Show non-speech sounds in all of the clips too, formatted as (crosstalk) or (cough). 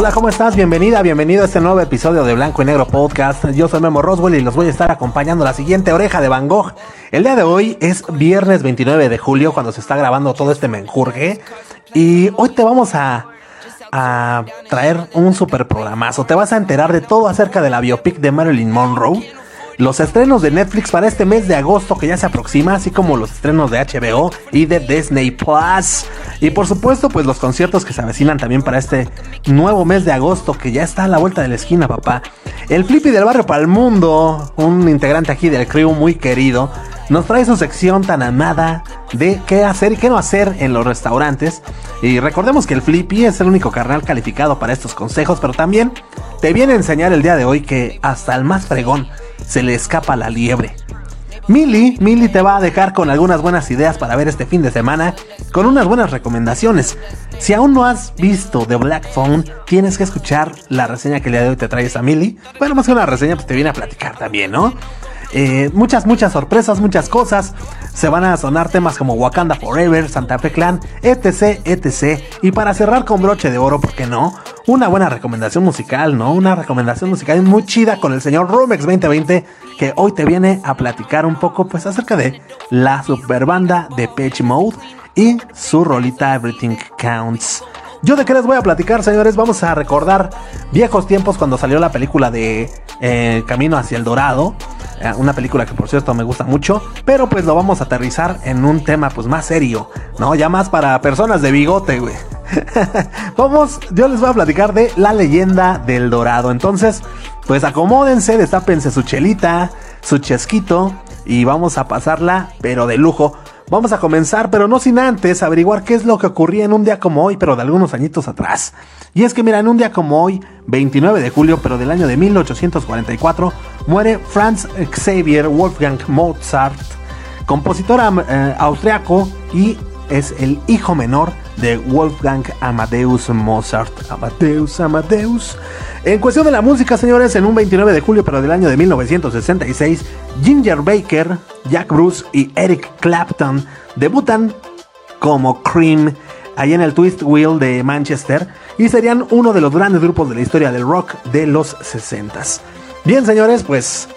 Hola, ¿cómo estás? Bienvenida, bienvenido a este nuevo episodio de Blanco y Negro Podcast. Yo soy Memo Roswell y los voy a estar acompañando la siguiente oreja de Van Gogh. El día de hoy es viernes 29 de julio cuando se está grabando todo este menjurje y hoy te vamos a, a traer un super programazo. Te vas a enterar de todo acerca de la biopic de Marilyn Monroe los estrenos de Netflix para este mes de agosto que ya se aproxima, así como los estrenos de HBO y de Disney Plus. Y por supuesto, pues los conciertos que se avecinan también para este nuevo mes de agosto que ya está a la vuelta de la esquina, papá. El Flippy del barrio para el mundo, un integrante aquí del crew muy querido, nos trae su sección tan amada de qué hacer y qué no hacer en los restaurantes. Y recordemos que el Flippy es el único carnal calificado para estos consejos, pero también te viene a enseñar el día de hoy que hasta el más fregón se le escapa la liebre. Milly, Milly te va a dejar con algunas buenas ideas para ver este fin de semana, con unas buenas recomendaciones. Si aún no has visto The Black Phone, tienes que escuchar la reseña que el día de hoy te traes a Milly. Bueno, más que una reseña, pues te viene a platicar también, ¿no? Eh, muchas, muchas sorpresas, muchas cosas. Se van a sonar temas como Wakanda Forever, Santa Fe Clan, etc, etc. Y para cerrar con broche de oro, ¿por qué no? Una buena recomendación musical, ¿no? Una recomendación musical muy chida con el señor Rumex 2020, que hoy te viene a platicar un poco, pues, acerca de la super banda de Pitch Mode y su rolita Everything Counts. Yo de qué les voy a platicar, señores. Vamos a recordar viejos tiempos cuando salió la película de eh, Camino hacia el Dorado. Eh, una película que por cierto me gusta mucho. Pero pues lo vamos a aterrizar en un tema pues más serio. ¿No? Ya más para personas de bigote, güey. (laughs) vamos, yo les voy a platicar de la leyenda del Dorado. Entonces, pues acomódense, destápense su chelita, su chesquito. Y vamos a pasarla, pero de lujo. Vamos a comenzar, pero no sin antes averiguar qué es lo que ocurría en un día como hoy, pero de algunos añitos atrás. Y es que mira, en un día como hoy, 29 de julio, pero del año de 1844, muere Franz Xavier Wolfgang Mozart, compositor eh, austriaco y es el hijo menor de Wolfgang Amadeus Mozart. Amadeus, Amadeus. En cuestión de la música, señores, en un 29 de julio, pero del año de 1966, Ginger Baker, Jack Bruce y Eric Clapton debutan como Cream ahí en el Twist Wheel de Manchester y serían uno de los grandes grupos de la historia del rock de los 60. Bien, señores, pues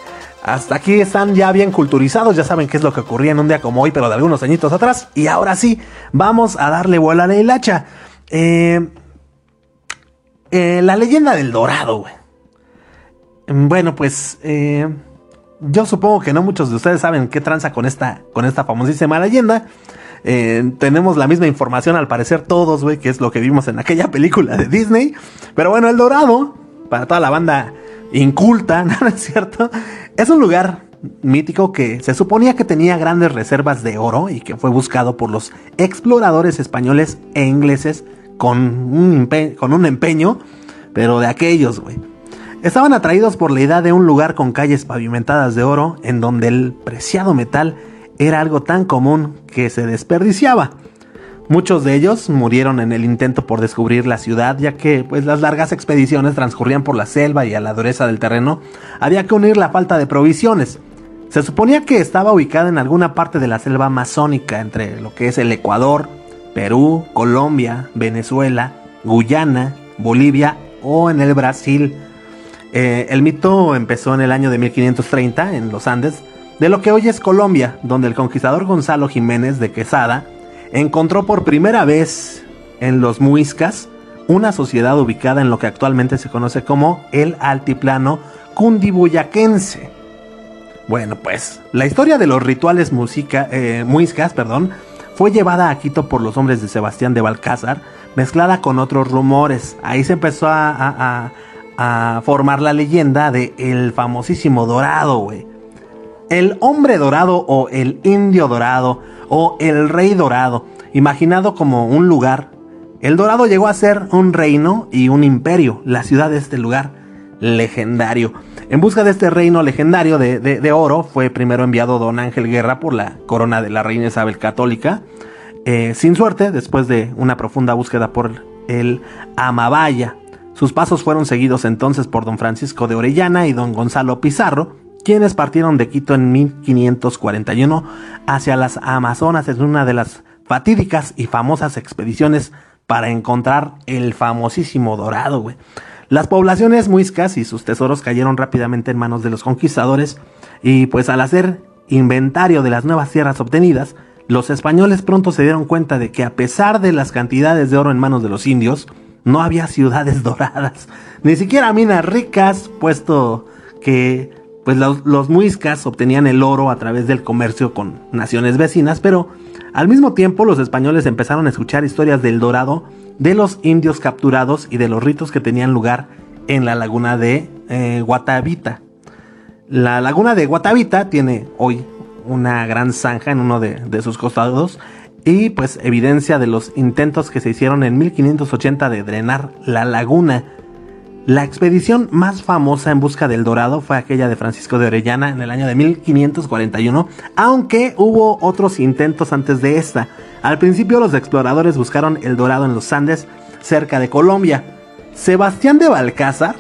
hasta aquí están ya bien culturizados, ya saben qué es lo que ocurría en un día como hoy, pero de algunos añitos atrás. Y ahora sí, vamos a darle vuelo a la hilacha. Eh, eh, la leyenda del dorado, güey. Bueno, pues eh, yo supongo que no muchos de ustedes saben qué tranza con esta, con esta famosísima leyenda. Tenemos la misma información al parecer todos, güey, que es lo que vimos en aquella película de Disney. Pero bueno, el Dorado, para toda la banda inculta, (laughs) ¿no es cierto? Es un lugar mítico que se suponía que tenía grandes reservas de oro y que fue buscado por los exploradores españoles e ingleses con un, con un empeño, pero de aquellos, güey. Estaban atraídos por la idea de un lugar con calles pavimentadas de oro en donde el preciado metal era algo tan común que se desperdiciaba. Muchos de ellos murieron en el intento por descubrir la ciudad, ya que pues, las largas expediciones transcurrían por la selva y a la dureza del terreno había que unir la falta de provisiones. Se suponía que estaba ubicada en alguna parte de la selva amazónica, entre lo que es el Ecuador, Perú, Colombia, Venezuela, Guyana, Bolivia o en el Brasil. Eh, el mito empezó en el año de 1530 en los Andes, de lo que hoy es Colombia, donde el conquistador Gonzalo Jiménez de Quesada encontró por primera vez en los Muiscas una sociedad ubicada en lo que actualmente se conoce como el altiplano cundibuyaquense. Bueno, pues la historia de los rituales eh, muiscas perdón, fue llevada a Quito por los hombres de Sebastián de Balcázar, mezclada con otros rumores. Ahí se empezó a, a formar la leyenda de el famosísimo Dorado, güey. El hombre dorado o el indio dorado o el rey dorado, imaginado como un lugar. El dorado llegó a ser un reino y un imperio, la ciudad de este lugar legendario. En busca de este reino legendario de, oro fue primero enviado don Ángel Guerra por la corona de la reina Isabel Católica. Eh, sin suerte, después de una profunda búsqueda por el Amabaya, sus pasos fueron seguidos entonces por don Francisco de Orellana y don Gonzalo Pizarro, quienes partieron de Quito en 1541 hacia las Amazonas en una de las fatídicas y famosas expediciones para encontrar el famosísimo dorado, güey. Las poblaciones muiscas y sus tesoros cayeron rápidamente en manos de los conquistadores y pues al hacer inventario de las nuevas tierras obtenidas, los españoles pronto se dieron cuenta de que a pesar de las cantidades de oro en manos de los indios, no había ciudades (laughs) doradas, ni siquiera minas ricas, puesto que pues los, muiscas obtenían el oro a través del comercio con naciones vecinas, pero al mismo tiempo los españoles empezaron a escuchar historias del dorado, de los indios capturados y de los ritos que tenían lugar en la laguna de eh, Guatavita. La laguna de Guatavita tiene hoy una gran zanja en uno de, de sus costados y pues evidencia de los intentos que se hicieron en 1580 de drenar la laguna. La expedición más famosa en busca del dorado fue aquella de Francisco de Orellana en el año de 1541, aunque hubo otros intentos antes de esta. Al principio los exploradores buscaron el dorado en los Andes, cerca de Colombia. Sebastián de Balcázar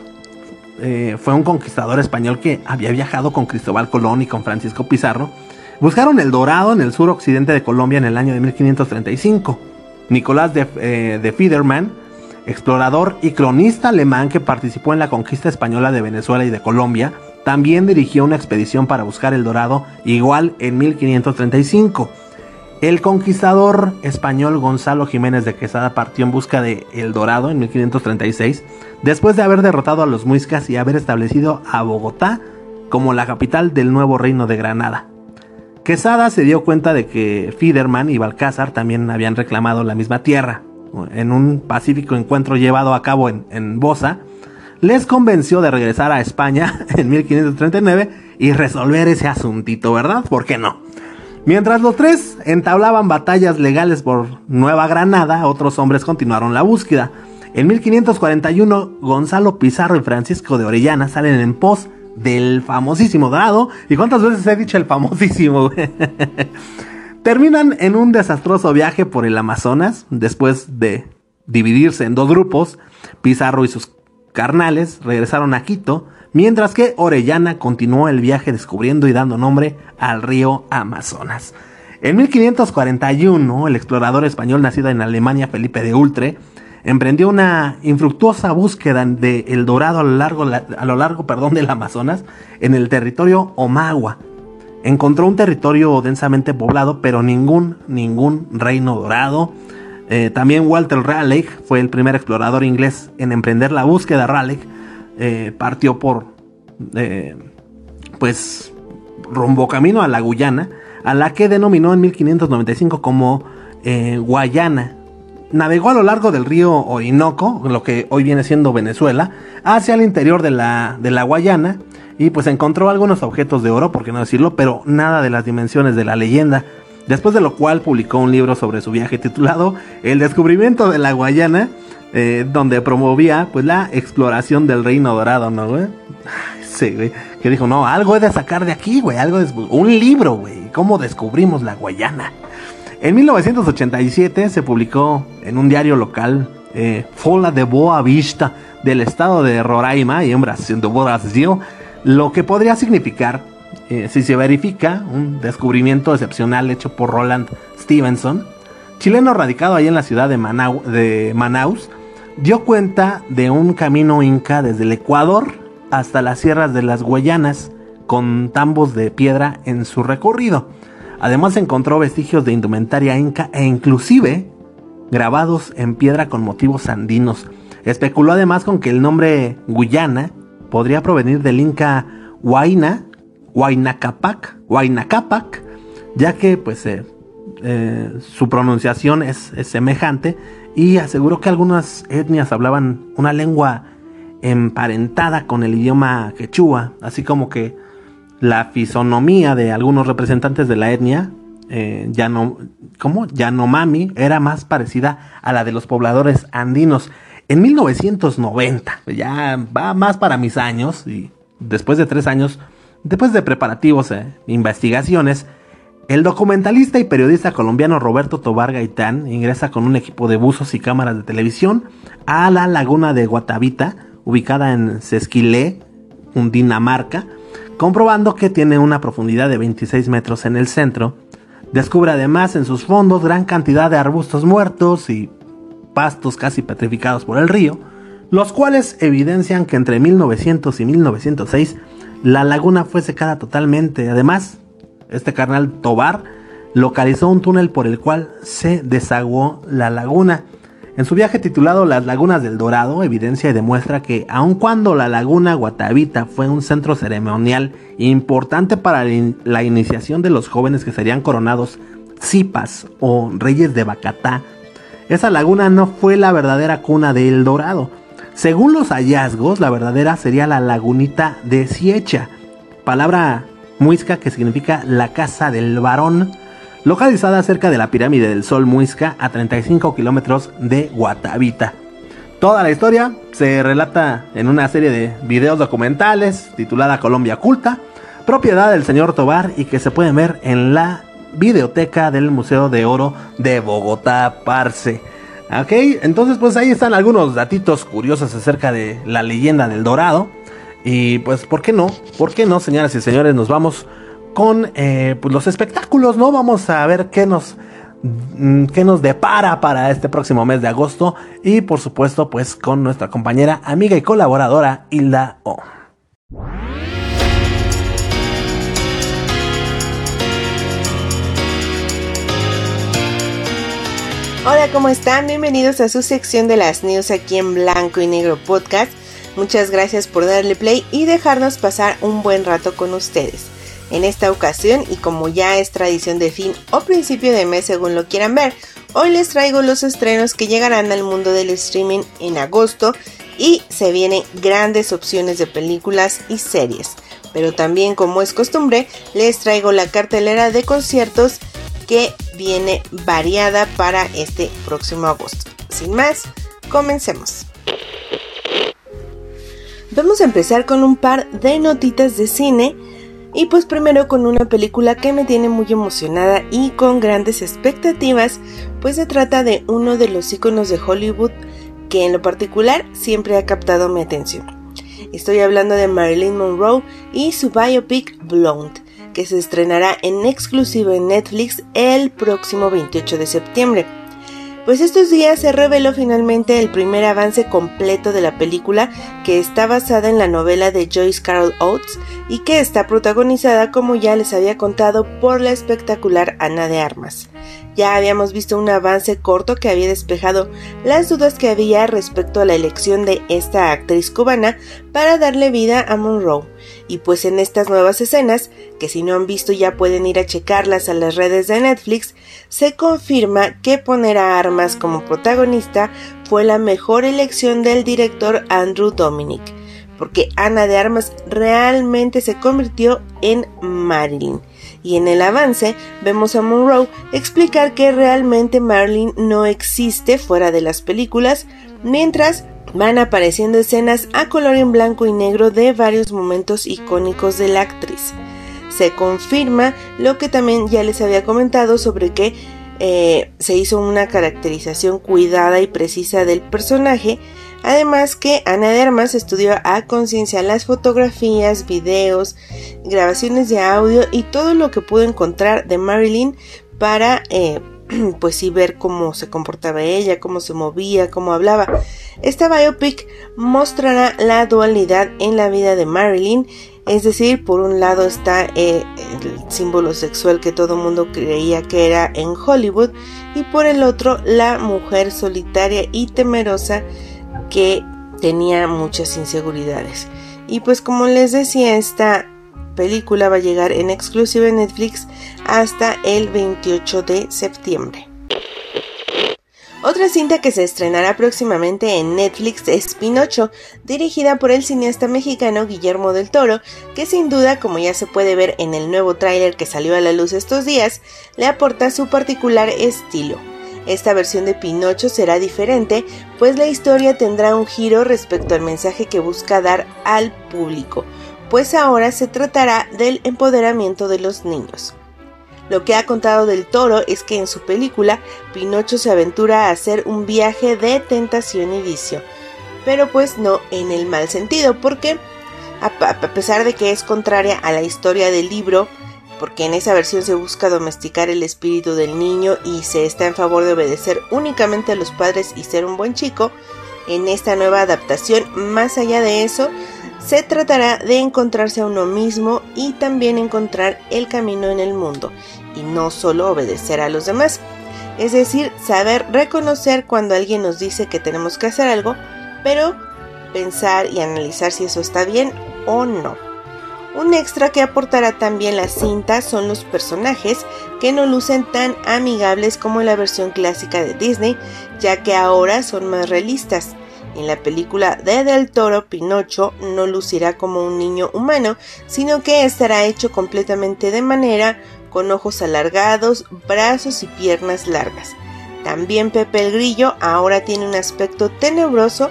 eh, fue un conquistador español que había viajado con Cristóbal Colón y con Francisco Pizarro Buscaron el dorado en el sur occidente de Colombia en el año de 1535. Nicolás de, eh, de Fiederman, explorador y cronista alemán que participó en la conquista española de Venezuela y de Colombia, también dirigió una expedición para buscar el dorado igual en 1535. El conquistador español Gonzalo Jiménez de Quesada partió en busca de El Dorado en 1536, después de haber derrotado a los muiscas y haber establecido a Bogotá como la capital del nuevo reino de Granada. Quesada se dio cuenta de que Fiderman y Balcázar también habían reclamado la misma tierra. En un pacífico encuentro llevado a cabo en, en Bosa, les convenció de regresar a España (laughs) en 1539 y resolver ese asuntito, ¿verdad? ¿Por qué no? Mientras los tres entablaban batallas legales por Nueva Granada, otros hombres continuaron la búsqueda. En 1541, Gonzalo Pizarro y Francisco de Orellana salen en pos del famosísimo Dorado. ¿Y cuántas veces he dicho el famosísimo? (laughs) Terminan en un desastroso viaje por el Amazonas después de dividirse en dos grupos. Pizarro y sus carnales regresaron a Quito, mientras que Orellana continuó el viaje descubriendo y dando nombre al río Amazonas. En 1541, el explorador español nacido en Alemania, Felipe de Ultre, emprendió una infructuosa búsqueda de el dorado a lo largo, a lo largo perdón, del Amazonas en el territorio Omagua. Encontró un territorio densamente poblado, pero ningún, ningún reino dorado. Eh, también Walter Raleigh fue el primer explorador inglés en emprender la búsqueda. Raleigh eh, partió por, eh, pues, rumbo camino a la Guyana, a la que denominó en 1595 como Guayana navegó a lo largo del río Orinoco, lo que hoy viene siendo Venezuela, hacia el interior de la, de la Guayana y pues encontró algunos objetos de oro, por qué no decirlo, pero nada de las dimensiones de la leyenda. Después de lo cual publicó un libro sobre su viaje titulado El descubrimiento de la Guayana, eh, donde promovía pues la exploración del reino dorado, ¿no, güey? Sí, güey. Que dijo, no, algo he de sacar de aquí, güey. Algo de... Un libro, güey. ¿Cómo descubrimos la Guayana? En 1987 se publicó en un diario local, eh, Fola de Boa Vista, del estado de Roraima y en Brasil, lo que podría significar, eh, si se verifica, un descubrimiento excepcional hecho por Roland Stevenson, chileno radicado ahí en la ciudad de, Manaus, dio cuenta de un camino inca desde el Ecuador hasta las sierras de las Guayanas, con tambos de piedra en su recorrido. Además encontró vestigios de indumentaria inca e inclusive grabados en piedra con motivos andinos. Especuló además con que el nombre Guyana podría provenir del inca Huayna, Huaynacapac, Huaynacapac, ya que pues eh, eh, su pronunciación es, semejante y aseguró que algunas etnias hablaban una lengua emparentada con el idioma quechua, así como que la fisonomía de algunos representantes de la etnia, eh, ya no, ¿cómo? Yanomami, era más parecida a la de los pobladores andinos. En 1990, ya va más para mis años, y después de tres años, después de preparativos e investigaciones, el documentalista y periodista colombiano Roberto Tobar Gaitán ingresa con un equipo de buzos y cámaras de televisión a la laguna de Guatavita, ubicada en Sesquilé, Dinamarca, comprobando que tiene una profundidad de 26 metros en el centro. Descubre además en sus fondos gran cantidad de arbustos muertos y pastos casi petrificados por el río, los cuales evidencian que entre 1900 y 1906 la laguna fue secada totalmente. Además, este carnal Tobar localizó un túnel por el cual se desaguó la laguna. En su viaje titulado Las Lagunas del Dorado, evidencia y demuestra que aun cuando la laguna Guatavita fue un centro ceremonial importante para la iniciación de los jóvenes que serían coronados zipas o reyes de Bacatá, esa laguna no fue la verdadera cuna del Dorado. Según los hallazgos, la verdadera sería la lagunita de Siecha, palabra muisca que significa la casa del varón localizada cerca de la pirámide del Sol Muisca a 35 kilómetros de Guatavita. Toda la historia se relata en una serie de videos documentales titulada Colombia Culta, propiedad del señor Tobar y que se pueden ver en la videoteca del Museo de Oro de Bogotá, Parce. Ok, entonces pues ahí están algunos datitos curiosos acerca de la leyenda del Dorado. Y pues, ¿por qué no? ¿Por qué no, señoras y señores? Nos vamos con eh, pues, los espectáculos, ¿no? Vamos a ver qué nos, mm, qué nos depara para este próximo mes de agosto y por supuesto pues con nuestra compañera, amiga y colaboradora Hilda O. Hola, ¿cómo están? Bienvenidos a su sección de las news aquí en Blanco y Negro Podcast. Muchas gracias por darle play y dejarnos pasar un buen rato con ustedes. En esta ocasión, y como ya es tradición de fin o principio de mes según lo quieran ver, hoy les traigo los estrenos que llegarán al mundo del streaming en agosto y se vienen grandes opciones de películas y series. Pero también como es costumbre, les traigo la cartelera de conciertos que viene variada para este próximo agosto. Sin más, comencemos. Vamos a empezar con un par de notitas de cine y pues primero con una película que me tiene muy emocionada y con grandes expectativas, pues se trata de uno de los iconos de Hollywood que en lo particular siempre ha captado mi atención. Estoy hablando de Marilyn Monroe y su biopic Blonde, que se estrenará en exclusivo en Netflix el próximo 28 de septiembre. Pues estos días se reveló finalmente el primer avance completo de la película que está basada en la novela de Joyce Carol Oates y que está protagonizada como ya les había contado por la espectacular Ana de Armas. Ya habíamos visto un avance corto que había despejado las dudas que había respecto a la elección de esta actriz cubana para darle vida a Monroe y pues en estas nuevas escenas, que si no han visto ya pueden ir a checarlas a las redes de Netflix, se confirma que poner a Armas como protagonista fue la mejor elección del director Andrew Dominic, porque Ana de Armas realmente se convirtió en Marilyn. Y en el avance vemos a Monroe explicar que realmente Marilyn no existe fuera de las películas, mientras van apareciendo escenas a color en blanco y negro de varios momentos icónicos de la actriz. Se confirma lo que también ya les había comentado sobre que eh, se hizo una caracterización cuidada y precisa del personaje, además que Ana de Armas estudió a conciencia las fotografías, videos, grabaciones de audio y todo lo que pudo encontrar de Marilyn para eh, (clears throat) pues sí ver cómo se comportaba ella, cómo se movía, cómo hablaba. Esta biopic mostrará la dualidad en la vida de Marilyn, es decir, por un lado está eh, el símbolo sexual que todo mundo creía que era en Hollywood y por el otro la mujer solitaria y temerosa que tenía muchas inseguridades. Y pues como les decía, esta película va a llegar en exclusiva en Netflix hasta el 28 de septiembre. Otra cinta que se estrenará próximamente en Netflix es Pinocho, dirigida por el cineasta mexicano Guillermo del Toro, que sin duda, como ya se puede ver en el nuevo tráiler que salió a la luz estos días, le aporta su particular estilo. Esta versión de Pinocho será diferente, pues la historia tendrá un giro respecto al mensaje que busca dar al público, pues ahora se tratará del empoderamiento de los niños. Lo que ha contado del toro es que en su película Pinocho se aventura a hacer un viaje de tentación y vicio, pero pues no en el mal sentido, porque a pesar de que es contraria a la historia del libro, porque en esa versión se busca domesticar el espíritu del niño y se está en favor de obedecer únicamente a los padres y ser un buen chico, en esta nueva adaptación, más allá de eso, se tratará de encontrarse a uno mismo y también encontrar el camino en el mundo, y no solo obedecer a los demás. Es decir, saber reconocer cuando alguien nos dice que tenemos que hacer algo, pero pensar y analizar si eso está bien o no. Un extra que aportará también la cinta son los personajes que no lucen tan amigables como la versión clásica de Disney, ya que ahora son más realistas. En la película de Del Toro, Pinocho no lucirá como un niño humano, sino que estará hecho completamente de manera con ojos alargados, brazos y piernas largas. También Pepe el Grillo ahora tiene un aspecto tenebroso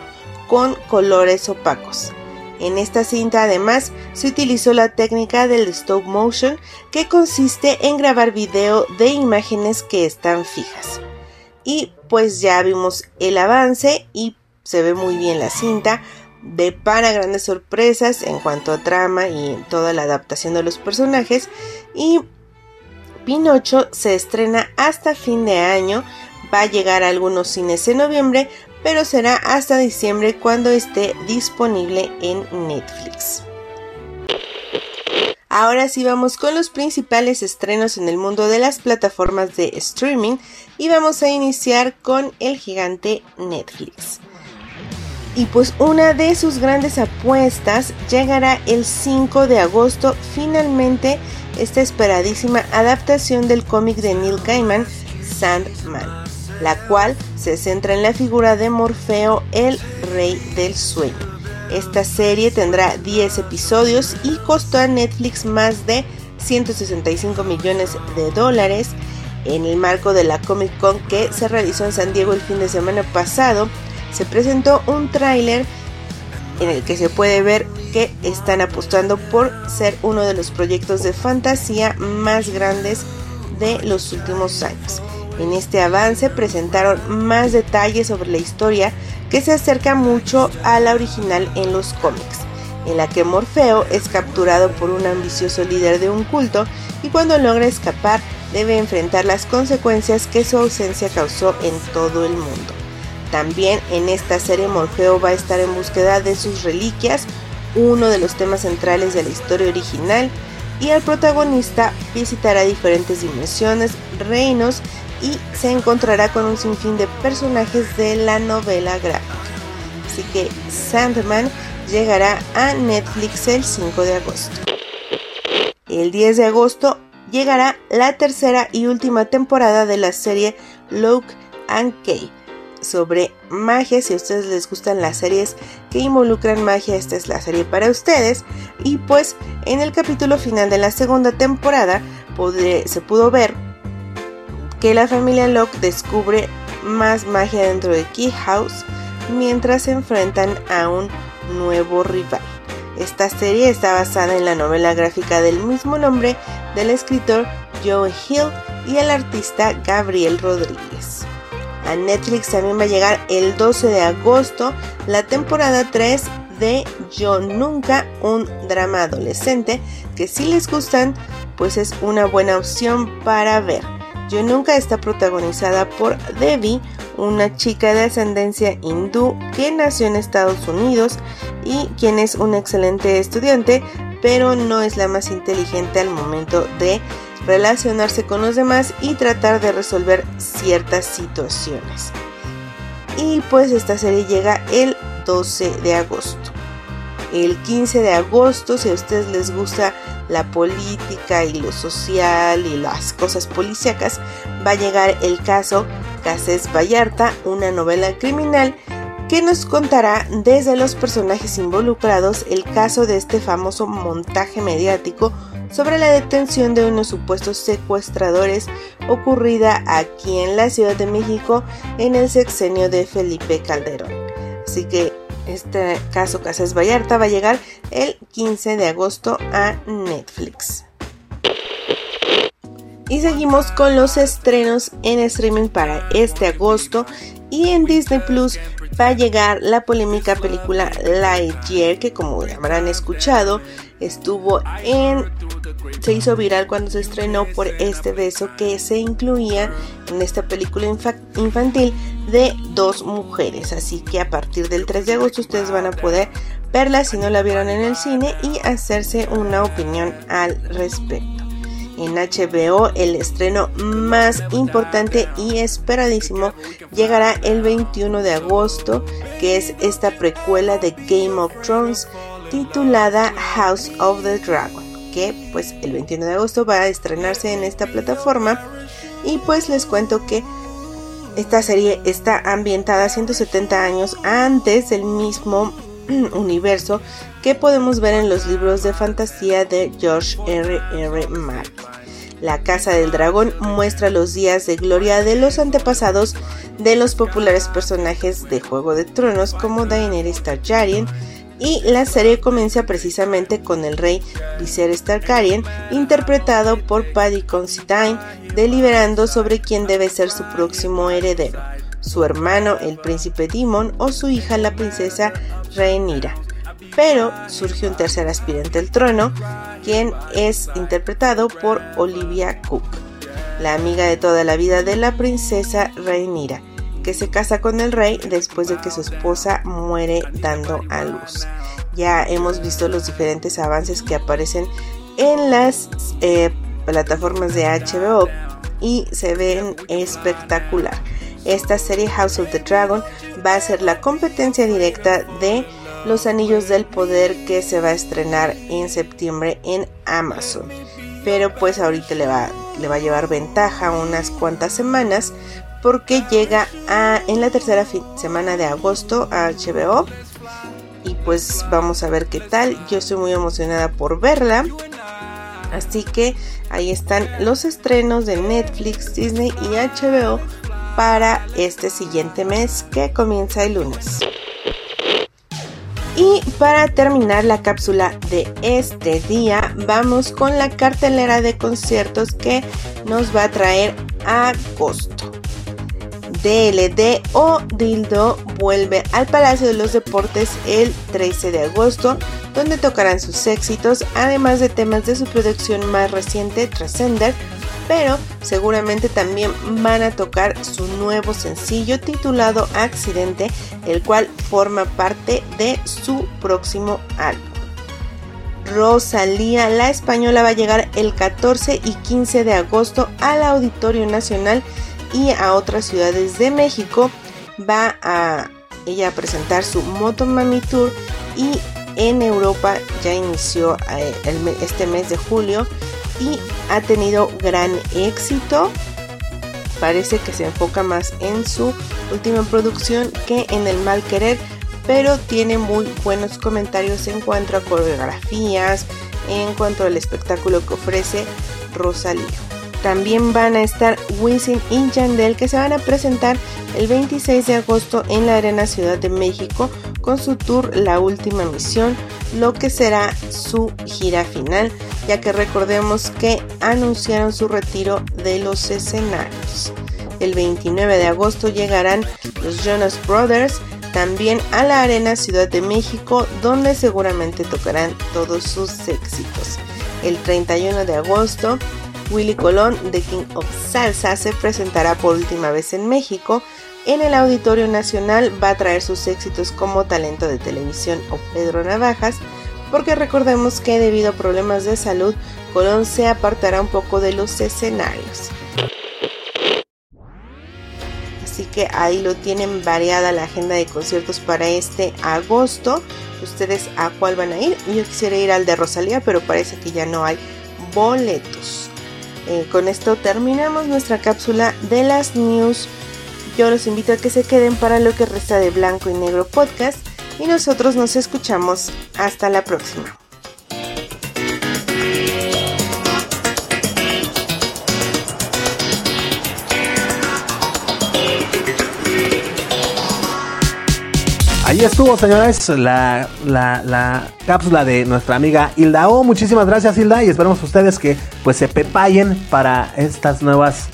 con colores opacos. En esta cinta además se utilizó la técnica del stop motion que consiste en grabar video de imágenes que están fijas. Y pues ya vimos el avance y se ve muy bien la cinta, para grandes sorpresas en cuanto a trama y toda la adaptación de los personajes y Pinocho se estrena hasta fin de año, va a llegar a algunos cines en noviembre, pero será hasta diciembre cuando esté disponible en Netflix. Ahora sí vamos con los principales estrenos en el mundo de las plataformas de streaming y vamos a iniciar con el gigante Netflix. Y pues una de sus grandes apuestas llegará el 5 de agosto finalmente esta esperadísima adaptación del cómic de Neil Gaiman, Sandman la cual se centra en la figura de Morfeo, el rey del sueño. Esta serie tendrá 10 episodios y costó a Netflix más de 165 millones de dólares. En el marco de la Comic Con que se realizó en San Diego el fin de semana pasado, se presentó un tráiler en el que se puede ver que están apostando por ser uno de los proyectos de fantasía más grandes de los últimos años. En este avance presentaron más detalles sobre la historia que se acerca mucho a la original en los cómics, en la que Morfeo es capturado por un ambicioso líder de un culto y cuando logra escapar debe enfrentar las consecuencias que su ausencia causó en todo el mundo. También en esta serie Morfeo va a estar en búsqueda de sus reliquias, uno de los temas centrales de la historia original, y el protagonista visitará diferentes dimensiones, reinos y se encontrará con un sinfín de personajes de la novela gráfica. Así que Sandman llegará a Netflix el 5 de agosto. El 10 de agosto llegará la tercera y última temporada de la serie Luke and Kay sobre magia. Si a ustedes les gustan las series que involucran magia, esta es la serie para ustedes. Y pues en el capítulo final de la segunda temporada se pudo ver que la familia Locke descubre más magia dentro de Key House mientras se enfrentan a un nuevo rival. Esta serie está basada en la novela gráfica del mismo nombre del escritor Joe Hill y el artista Gabriel Rodríguez. A Netflix también va a llegar el 12 de agosto la temporada 3 de Yo Nunca, un drama adolescente que si les gustan, pues es una buena opción para ver. Yo Nunca está protagonizada por Devi, una chica de ascendencia hindú que nació en Estados Unidos y quien es un excelente estudiante, pero no es la más inteligente al momento de relacionarse con los demás y tratar de resolver ciertas situaciones. Y pues esta serie llega el 12 de agosto. El 15 de agosto, si a ustedes les gusta la política y lo social y las cosas policíacas, va a llegar el caso Cases Vallarta, una novela criminal que nos contará desde los personajes involucrados el caso de este famoso montaje mediático sobre la detención de unos supuestos secuestradores ocurrida aquí en la Ciudad de México en el sexenio de Felipe Calderón. Así que este caso Casas Vallarta va a llegar el 15 de agosto a Netflix. Y seguimos con los estrenos en streaming para este agosto. Y en Disney Plus va a llegar la polémica película Lightyear, que como habrán escuchado, estuvo en se hizo viral cuando se estrenó por este beso que se incluía en esta película infantil de dos mujeres. Así que a partir del 3 de agosto ustedes van a poder verla si no la vieron en el cine y hacerse una opinión al respecto. En HBO el estreno más importante y esperadísimo llegará el 21 de agosto, que es esta precuela de Game of Thrones titulada House of the Dragon, que pues el 21 de agosto va a estrenarse en esta plataforma y pues les cuento que esta serie está ambientada 170 años antes del mismo (clears throat) universo que podemos ver en los libros de fantasía de George R. R. Martin. La Casa del Dragón muestra los días de gloria de los antepasados de los populares personajes de Juego de Tronos como Daenerys Targaryen, y la serie comienza precisamente con el rey Viserys Targaryen, interpretado por Paddy Considine, deliberando sobre quién debe ser su próximo heredero, su hermano el príncipe Demon o su hija la princesa Rhaenyra. Pero surge un tercer aspirante al trono, quien es interpretado por Olivia Cook, la amiga de toda la vida de la princesa Rhaenyra que se casa con el rey después de que su esposa muere dando a luz. Ya hemos visto los diferentes avances que aparecen en las eh, plataformas de HBO y se ven espectacular. Esta serie House of the Dragon va a ser la competencia directa de Los Anillos del Poder que se va a estrenar en septiembre en Amazon. Pero pues ahorita le va, le va a llevar ventaja unas cuantas semanas porque llega a, en la tercera semana de agosto a HBO. Y pues vamos a ver qué tal. Yo estoy muy emocionada por verla. Así que ahí están los estrenos de Netflix, Disney y HBO para este siguiente mes que comienza el lunes. Y para terminar la cápsula de este día, vamos con la cartelera de conciertos que nos va a traer agosto. DLD o Dildo vuelve al Palacio de los Deportes el 13 de agosto, donde tocarán sus éxitos, además de temas de su producción más reciente, Transcender, pero seguramente también van a tocar su nuevo sencillo titulado Accidente, el cual forma parte de su próximo álbum. Rosalía, la española, va a llegar el 14 y 15 de agosto al Auditorio Nacional y a otras ciudades de México. Va a ella a presentar su Motomami Tour y en Europa ya inició eh, este mes de julio y ha tenido gran éxito. Parece que se enfoca más en su última producción que en el mal querer, pero tiene muy buenos comentarios en cuanto a coreografías, en cuanto al espectáculo que ofrece Rosalía. También van a estar Wisin y Yandel que se van a presentar el 26 de agosto en la Arena Ciudad de México con su tour La Última Misión, lo que será su gira final, ya que recordemos que anunciaron su retiro de los escenarios. El 29 de agosto llegarán los Jonas Brothers también a la Arena Ciudad de México, donde seguramente tocarán todos sus éxitos. El 31 de agosto Willy Colón, The King of Salsa, se presentará por última vez en México. En el Auditorio Nacional va a traer sus éxitos como talento de televisión o Pedro Navajas, porque recordemos que debido a problemas de salud, Colón se apartará un poco de los escenarios. Así que ahí lo tienen variada la agenda de conciertos para este agosto. ¿Ustedes a cuál van a ir? Yo quisiera ir al de Rosalía, pero parece que ya no hay boletos. Eh, con esto terminamos nuestra cápsula de las news. Yo los invito a que se queden para lo que resta de Blanco y Negro Podcast y nosotros nos escuchamos. Hasta la próxima. Ahí estuvo, señores, la, la, cápsula de nuestra amiga Hilda O. Muchísimas gracias, Hilda, y esperamos ustedes que pues se pepayen para estas nuevas,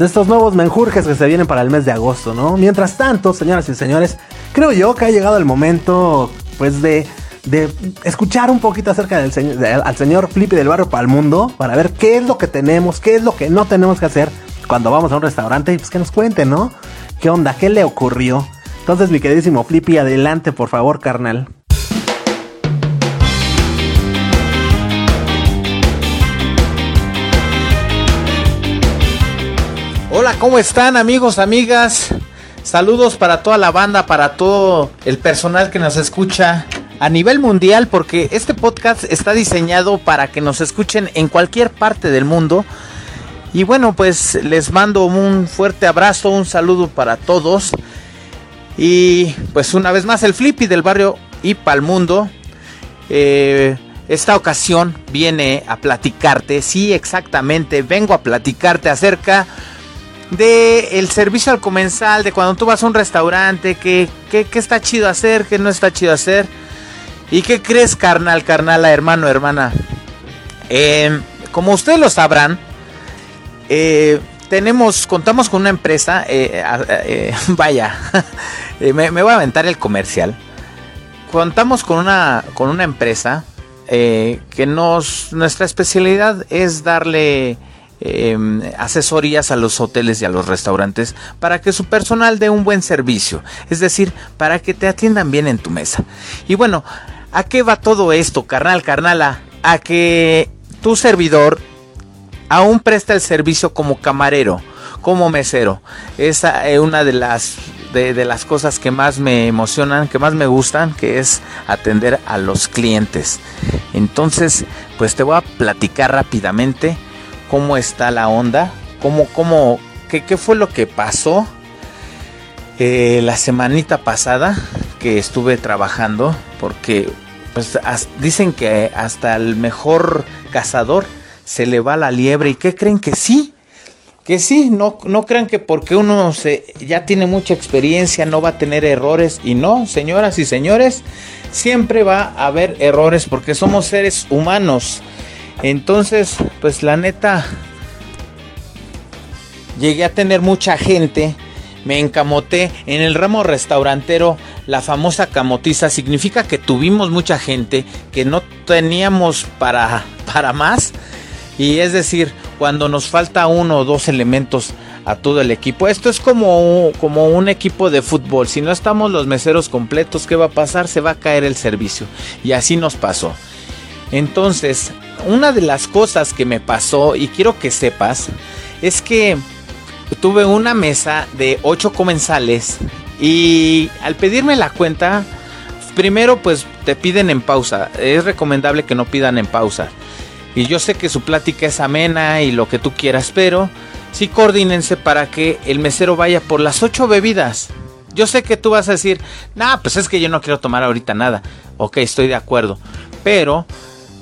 estos nuevos menjurjes que se vienen para el mes de agosto, ¿no? Mientras tanto, señoras y señores, creo yo que ha llegado el momento, pues, de de escuchar un poquito acerca del señor, al señor Flippy del barrio para el mundo, para ver qué es lo que tenemos, qué es lo que no tenemos que hacer cuando vamos a un restaurante y pues que nos cuente, ¿no? ¿Qué onda? ¿Qué le ocurrió? Entonces, mi queridísimo Flippy, adelante, por favor, carnal. ¿Cómo están amigos, amigas? Saludos para toda la banda, para todo el personal que nos escucha a nivel mundial, porque este podcast está diseñado para que nos escuchen en cualquier parte del mundo. Y bueno, pues les mando un fuerte abrazo, un saludo para todos. Y pues una vez más el Flippy del barrio y el mundo. Eh, esta ocasión viene a platicarte, sí exactamente, vengo a platicarte acerca de el servicio al comensal, de cuando tú vas a un restaurante, que, está chido hacer, que no está chido hacer. ¿Y qué crees, carnal, carnala, hermano, hermana? Em, como ustedes lo sabrán, eh, tenemos, contamos con una empresa, eh, eh, (laughs) vaya, (laughs) me, me, voy a aventar el comercial. Contamos con una, con una empresa que nos, nuestra especialidad es darle Em, asesorías a los hoteles y a los restaurantes para que su personal dé un buen servicio, es decir, para que te atiendan bien en tu mesa. Y bueno, ¿a qué va todo esto, carnal, carnala? A que tu servidor aún presta el servicio como camarero, como mesero. Esa es una de las de, las cosas que más me emocionan, que más me gustan, que es atender a los clientes. Entonces, pues te voy a platicar rápidamente cómo está la onda, cómo, cómo, qué, qué fue lo que pasó eh, la semanita pasada que estuve trabajando, porque pues dicen que hasta el mejor cazador se le va la liebre y qué creen que sí. Que sí, no, no crean que porque uno se, ya tiene mucha experiencia no va a tener errores. Y no, señoras y señores, siempre va a haber errores porque somos seres humanos. Entonces, pues la neta, llegué a tener mucha gente, me encamoté en el ramo restaurantero, la famosa camotiza significa que tuvimos mucha gente, que no teníamos para, (laughs) para más, y es decir, cuando nos falta uno o dos elementos a todo el equipo. Esto es como, como un equipo de fútbol. Si no estamos los meseros completos, ¿qué va a pasar? Se va a caer el servicio. Y así nos pasó. Entonces, una de las cosas que me pasó y quiero que sepas es que tuve una mesa de 8 comensales y al pedirme la cuenta, primero pues te piden en pausa. Es recomendable que no pidan en pausa. Y yo sé que su plática es amena y lo que tú quieras, pero sí coordínense para que el mesero vaya por las 8 bebidas. Yo sé que tú vas a decir, nah, pues es que yo no quiero tomar ahorita nada. Ok, estoy de acuerdo. Pero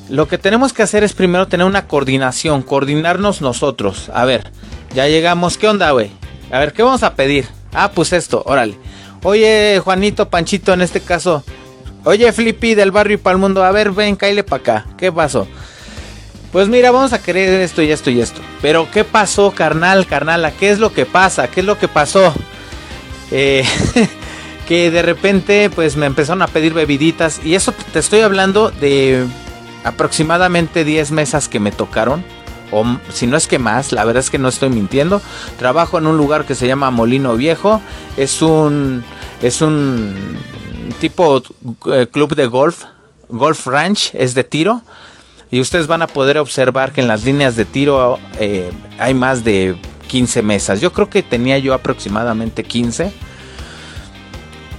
lo que tenemos que hacer es primero tener una coordinación, coordinarnos nosotros. A ver, ya llegamos, ¿qué onda, güey? A ver, ¿qué vamos a pedir? Ah, pues esto, órale. Oye, Juanito, Panchito, en este caso. Oye, Flippy del barrio y para el mundo. A ver, ven, cáile para acá. ¿Qué pasó? Pues mira, vamos a querer esto y esto y esto. Pero, ¿qué pasó, carnal, carnala? ¿Qué es lo que pasa? ¿Qué es lo que pasó? Eh, (laughs) que de repente, pues me empezaron a pedir bebiditas. Y eso te estoy hablando de aproximadamente 10 mesas que me tocaron, o si no es que más, la verdad es que no estoy mintiendo. Trabajo en un lugar que se llama Molino Viejo, es un es un tipo eh, club de golf, golf ranch, es de tiro. Y ustedes van a poder observar que en las líneas de tiro eh, hay más de 15 mesas. Yo creo que tenía yo aproximadamente 15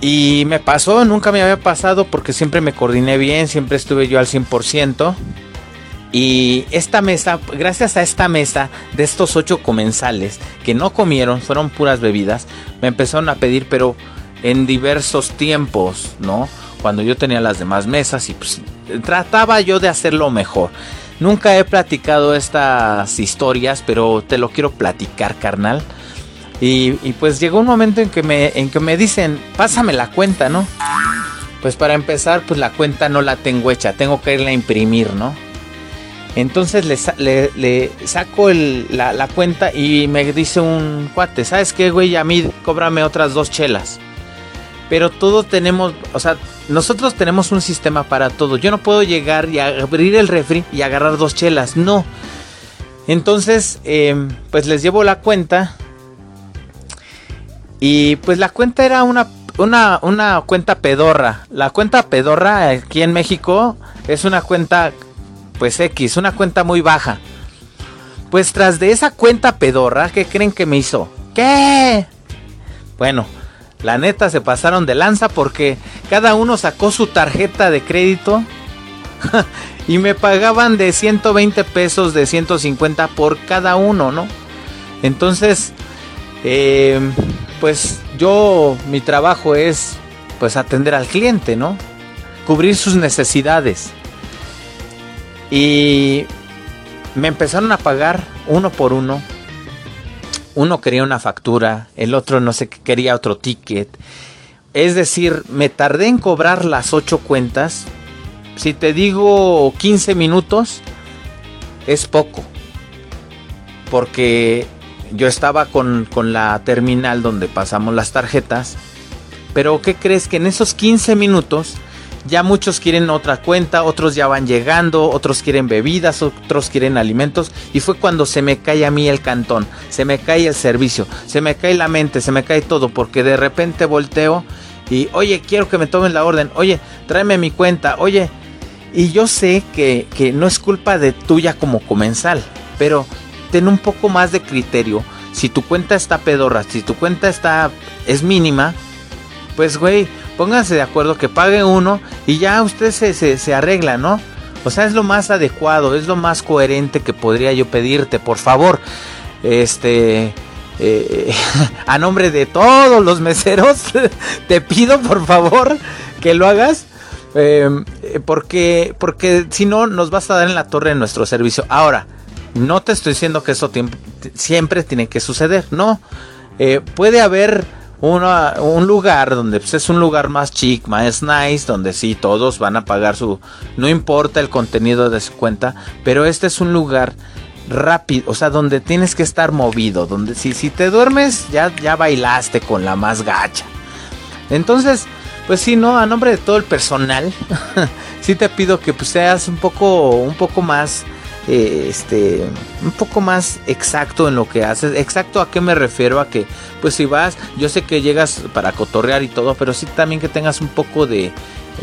y me pasó, nunca me había pasado porque siempre me coordiné bien, siempre estuve yo al 100%. Y esta mesa, gracias a esta mesa de estos ocho comensales que no comieron, fueron puras bebidas, me empezaron a pedir, pero en diversos tiempos, ¿no? Cuando yo tenía las demás mesas y pues trataba yo de hacerlo mejor. Nunca he platicado estas historias, pero te lo quiero platicar, carnal. Y, pues llegó un momento en que, me, en que me dicen, pásame la cuenta, ¿no? Pues para empezar, pues la cuenta no la tengo hecha, tengo que irla a imprimir, ¿no? Entonces le, saco la, la, cuenta y me dice un cuate, ¿sabes qué, güey? A mí cóbrame otras dos chelas. pero todos tenemos, o sea, nosotros tenemos un sistema para todo. Yo no puedo llegar y abrir el refri y agarrar dos chelas, no. Entonces, em, pues les llevo la cuenta. Y pues la cuenta era una, una, una cuenta pedorra. La cuenta pedorra aquí en México es una cuenta, pues X, una cuenta muy baja. Pues tras de esa cuenta pedorra, ¿qué creen que me hizo? ¿Qué? Bueno, la neta se pasaron de lanza porque cada uno sacó su tarjeta de crédito (laughs) y me pagaban de 120 pesos, de 150 por cada uno, ¿no? Entonces, eh, pues yo, mi trabajo es pues atender al cliente, ¿no? Cubrir sus necesidades. Y me empezaron a pagar uno por uno uno quería una factura, el otro no sé qué quería otro ticket. Es decir, me tardé en cobrar las ocho cuentas. Si te digo 15 minutos, es poco. Porque yo estaba con, con la terminal donde pasamos las tarjetas. Pero ¿qué crees? Que en esos 15 minutos ya muchos quieren otra cuenta, otros ya van llegando, otros quieren bebidas, otros quieren alimentos. Y fue cuando se me cae a mí el cantón, se me cae el servicio, se me cae la mente, se me cae todo, porque de repente volteo y, oye, quiero que me tomen la orden, oye, tráeme mi cuenta, oye. Y yo sé que, que no es culpa de tuya como comensal, pero ten un poco más de criterio. Si tu cuenta está pedorra, si tu cuenta está es mínima, pues güey, pónganse de acuerdo que pague uno y ya usted se, se, arregla, ¿no? O sea, es lo más adecuado, es lo más coherente que podría yo pedirte, por favor. Este, eh, (laughs) a nombre de todos los meseros, (laughs) te pido por favor que lo hagas. Em, porque, porque si no, nos vas a dar en la torre nuestro servicio. Ahora, no te estoy diciendo que eso siempre tiene que suceder, no. Eh, puede haber un lugar donde pues, es un lugar más chic, más nice, donde sí todos van a pagar su, no importa el contenido de su cuenta, pero este es un lugar rápido, o sea, donde tienes que estar movido, donde si, te duermes ya, ya bailaste con la más gacha. Entonces, pues sí, no, a nombre de todo el personal, (laughs) sí te pido que pues, seas un poco, un poco más eh, este un poco más exacto en lo que haces. Exacto a qué me refiero a que pues si vas, yo sé que llegas para cotorrear y todo, pero sí también que tengas un poco de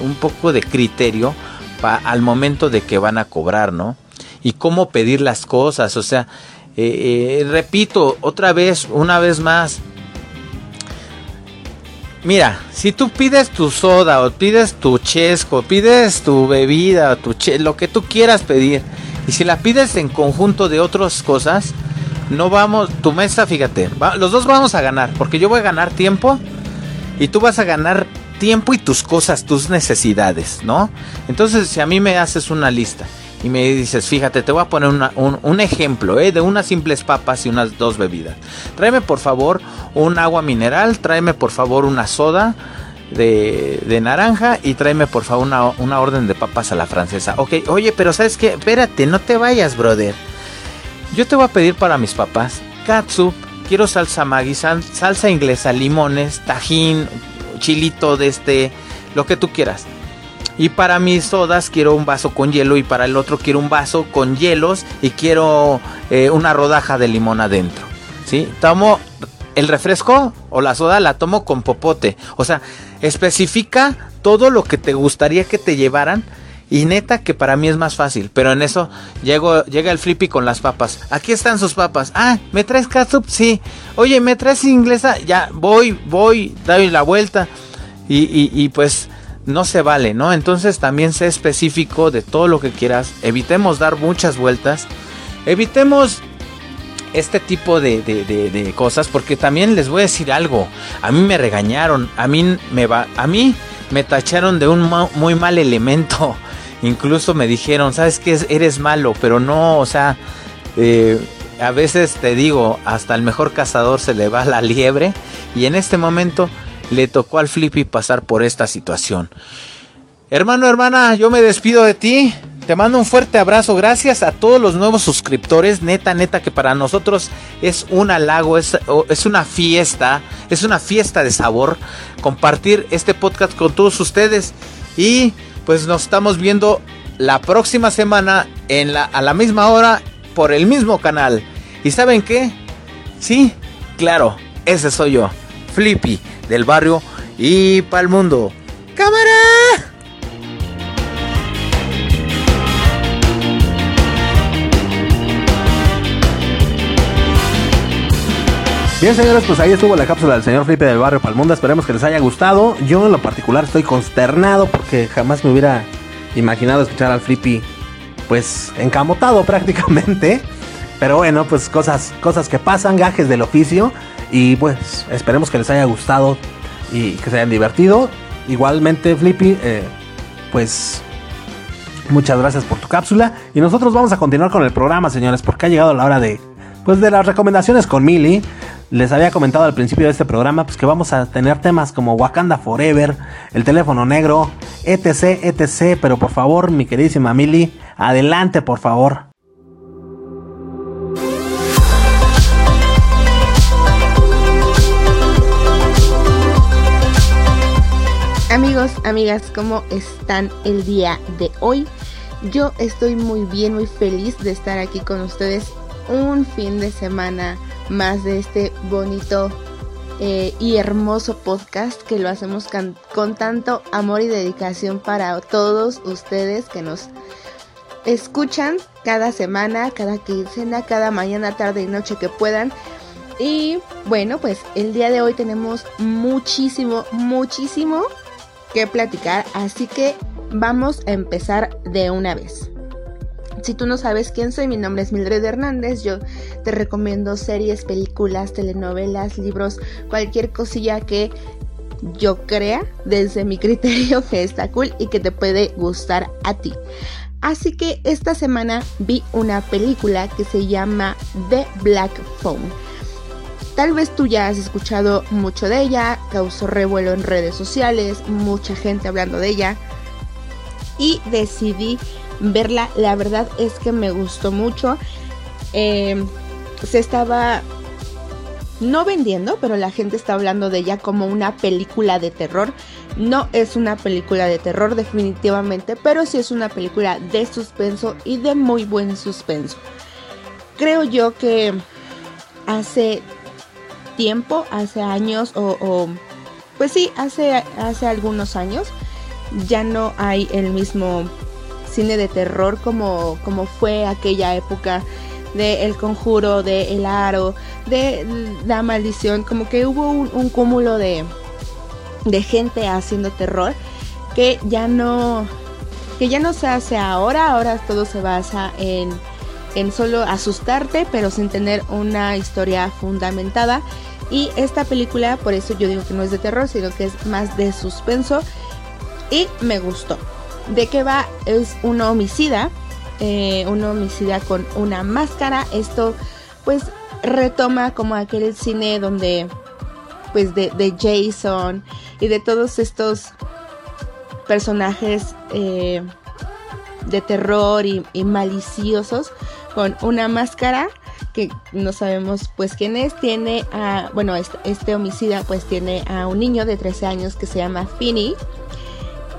un poco de criterio al momento de que van a cobrar, ¿no? Y cómo pedir las cosas, o sea, eh, eh, repito otra vez, una vez más. Mira, si tú pides tu soda o pides tu chesco, pides tu bebida, tu lo que tú quieras pedir, y si la pides en conjunto de otras cosas, no vamos, tu mesa, fíjate, los dos vamos a ganar, porque yo voy a ganar tiempo y tú vas a ganar tiempo y tus cosas, tus necesidades, ¿no? Entonces, si a mí me haces una lista y me dices, fíjate, te voy a poner un, un, ejemplo ¿eh? de unas simples papas y unas dos bebidas. Tráeme por favor un agua mineral, tráeme por favor una soda, de, naranja y tráeme por favor una, orden de papas a la francesa. Ok, oye, pero ¿sabes qué? Espérate, no te vayas, brother. Yo te voy a pedir para mis papas katsup, quiero salsa Maggi, salsa inglesa, limones, tajín, chilito de este, lo que tú quieras. Y para mis sodas quiero un vaso con hielo y para el otro quiero un vaso con hielos y quiero eh, una rodaja de limón adentro. ¿Sí? Tomo el refresco o la soda la tomo con popote. O sea, especifica todo lo que te gustaría que te llevaran. Y neta que para mí es más fácil. Pero en eso llego, llega el flippy con las papas. Aquí están sus papas. Ah, ¿me traes ketchup? Sí. Oye, ¿me traes inglesa? Ya, voy, voy, doy la vuelta. Y, y, y pues no se vale, ¿no? Entonces también sé específico de todo lo que quieras. Evitemos dar muchas vueltas. Evitemos este tipo de, cosas porque también les voy a decir algo. A mí me regañaron, a mí me va, a mí me tacharon de un muy mal elemento. (laughs) Incluso me dijeron, sabes que eres malo, pero no, o sea, eh, a veces te digo, hasta el mejor cazador se le va la liebre y en este momento le tocó al Flippy pasar por esta situación. Hermano, hermana, yo me despido de ti. Te mando un fuerte abrazo. Gracias a todos los nuevos suscriptores. Neta, neta, que para nosotros es un halago, es, es una fiesta, es una fiesta de sabor compartir este podcast con todos ustedes. Y pues nos estamos viendo la próxima semana en la, a la misma hora por el mismo canal. ¿Y saben qué? Sí, claro, ese soy yo, Flippy, del barrio y para el mundo. ¡Cámara! Bien, señores, pues ahí estuvo la cápsula del señor Felipe del Barrio Palmunda. Esperemos que les haya gustado. Yo en lo particular estoy consternado porque jamás me hubiera imaginado escuchar al Flippy, pues, encamotado (laughs) prácticamente. Pero bueno, pues cosas, cosas que pasan, gajes del oficio. Y pues esperemos que les haya gustado y que se hayan divertido. Igualmente, Flippy, eh, pues muchas gracias por tu cápsula. Y nosotros vamos a continuar con el programa, señores, porque ha llegado la hora de, pues, de las recomendaciones con Mili. Les había comentado al principio de este programa pues que vamos a tener temas como Wakanda Forever, el teléfono negro, etc, etc. Pero por favor, mi queridísima Mili, adelante por favor. Amigos, amigas, ¿cómo están el día de hoy? Yo estoy muy bien, muy feliz de estar aquí con ustedes un fin de semana más de este bonito eh, y hermoso podcast que lo hacemos con tanto amor y dedicación para todos ustedes que nos escuchan cada semana, cada quincena, cada mañana, tarde y noche que puedan. Y bueno, pues el día de hoy tenemos muchísimo, muchísimo que platicar, así que vamos a empezar de una vez. Si tú no sabes quién soy, mi nombre es Mildred Hernández. Yo te recomiendo series, películas, telenovelas, libros, cualquier cosilla que yo crea desde mi criterio que está cool y que te puede gustar a ti. Así que esta semana vi una película que se llama The Black Phone. Tal vez tú ya has escuchado mucho de ella, causó revuelo en redes sociales, mucha gente hablando de ella y decidí verla. La verdad es que me gustó mucho. Em, se estaba no vendiendo, pero la gente está hablando de ella como una película de terror. No es una película de terror definitivamente, pero sí es una película de suspenso y de muy buen suspenso. Creo yo que hace tiempo, hace años o, pues sí, hace, hace algunos años ya no hay el mismo cine de terror como, como fue aquella época de El Conjuro, de El Aro, de La Maldición, como que hubo un, cúmulo de, de gente haciendo terror que ya no que ya no se hace ahora, ahora todo se basa en, en solo asustarte, pero sin tener una historia fundamentada. Y esta película, por eso yo digo que no es de terror, sino que es más de suspenso. Y me gustó. ¿De qué va? Es un homicida, eh, un homicida con una máscara. Esto pues retoma como aquel cine donde pues de, Jason y de todos estos personajes eh, de terror y, maliciosos con una máscara que no sabemos pues quién es, tiene a, bueno, este, este homicida pues tiene a un niño de 13 años que se llama Finney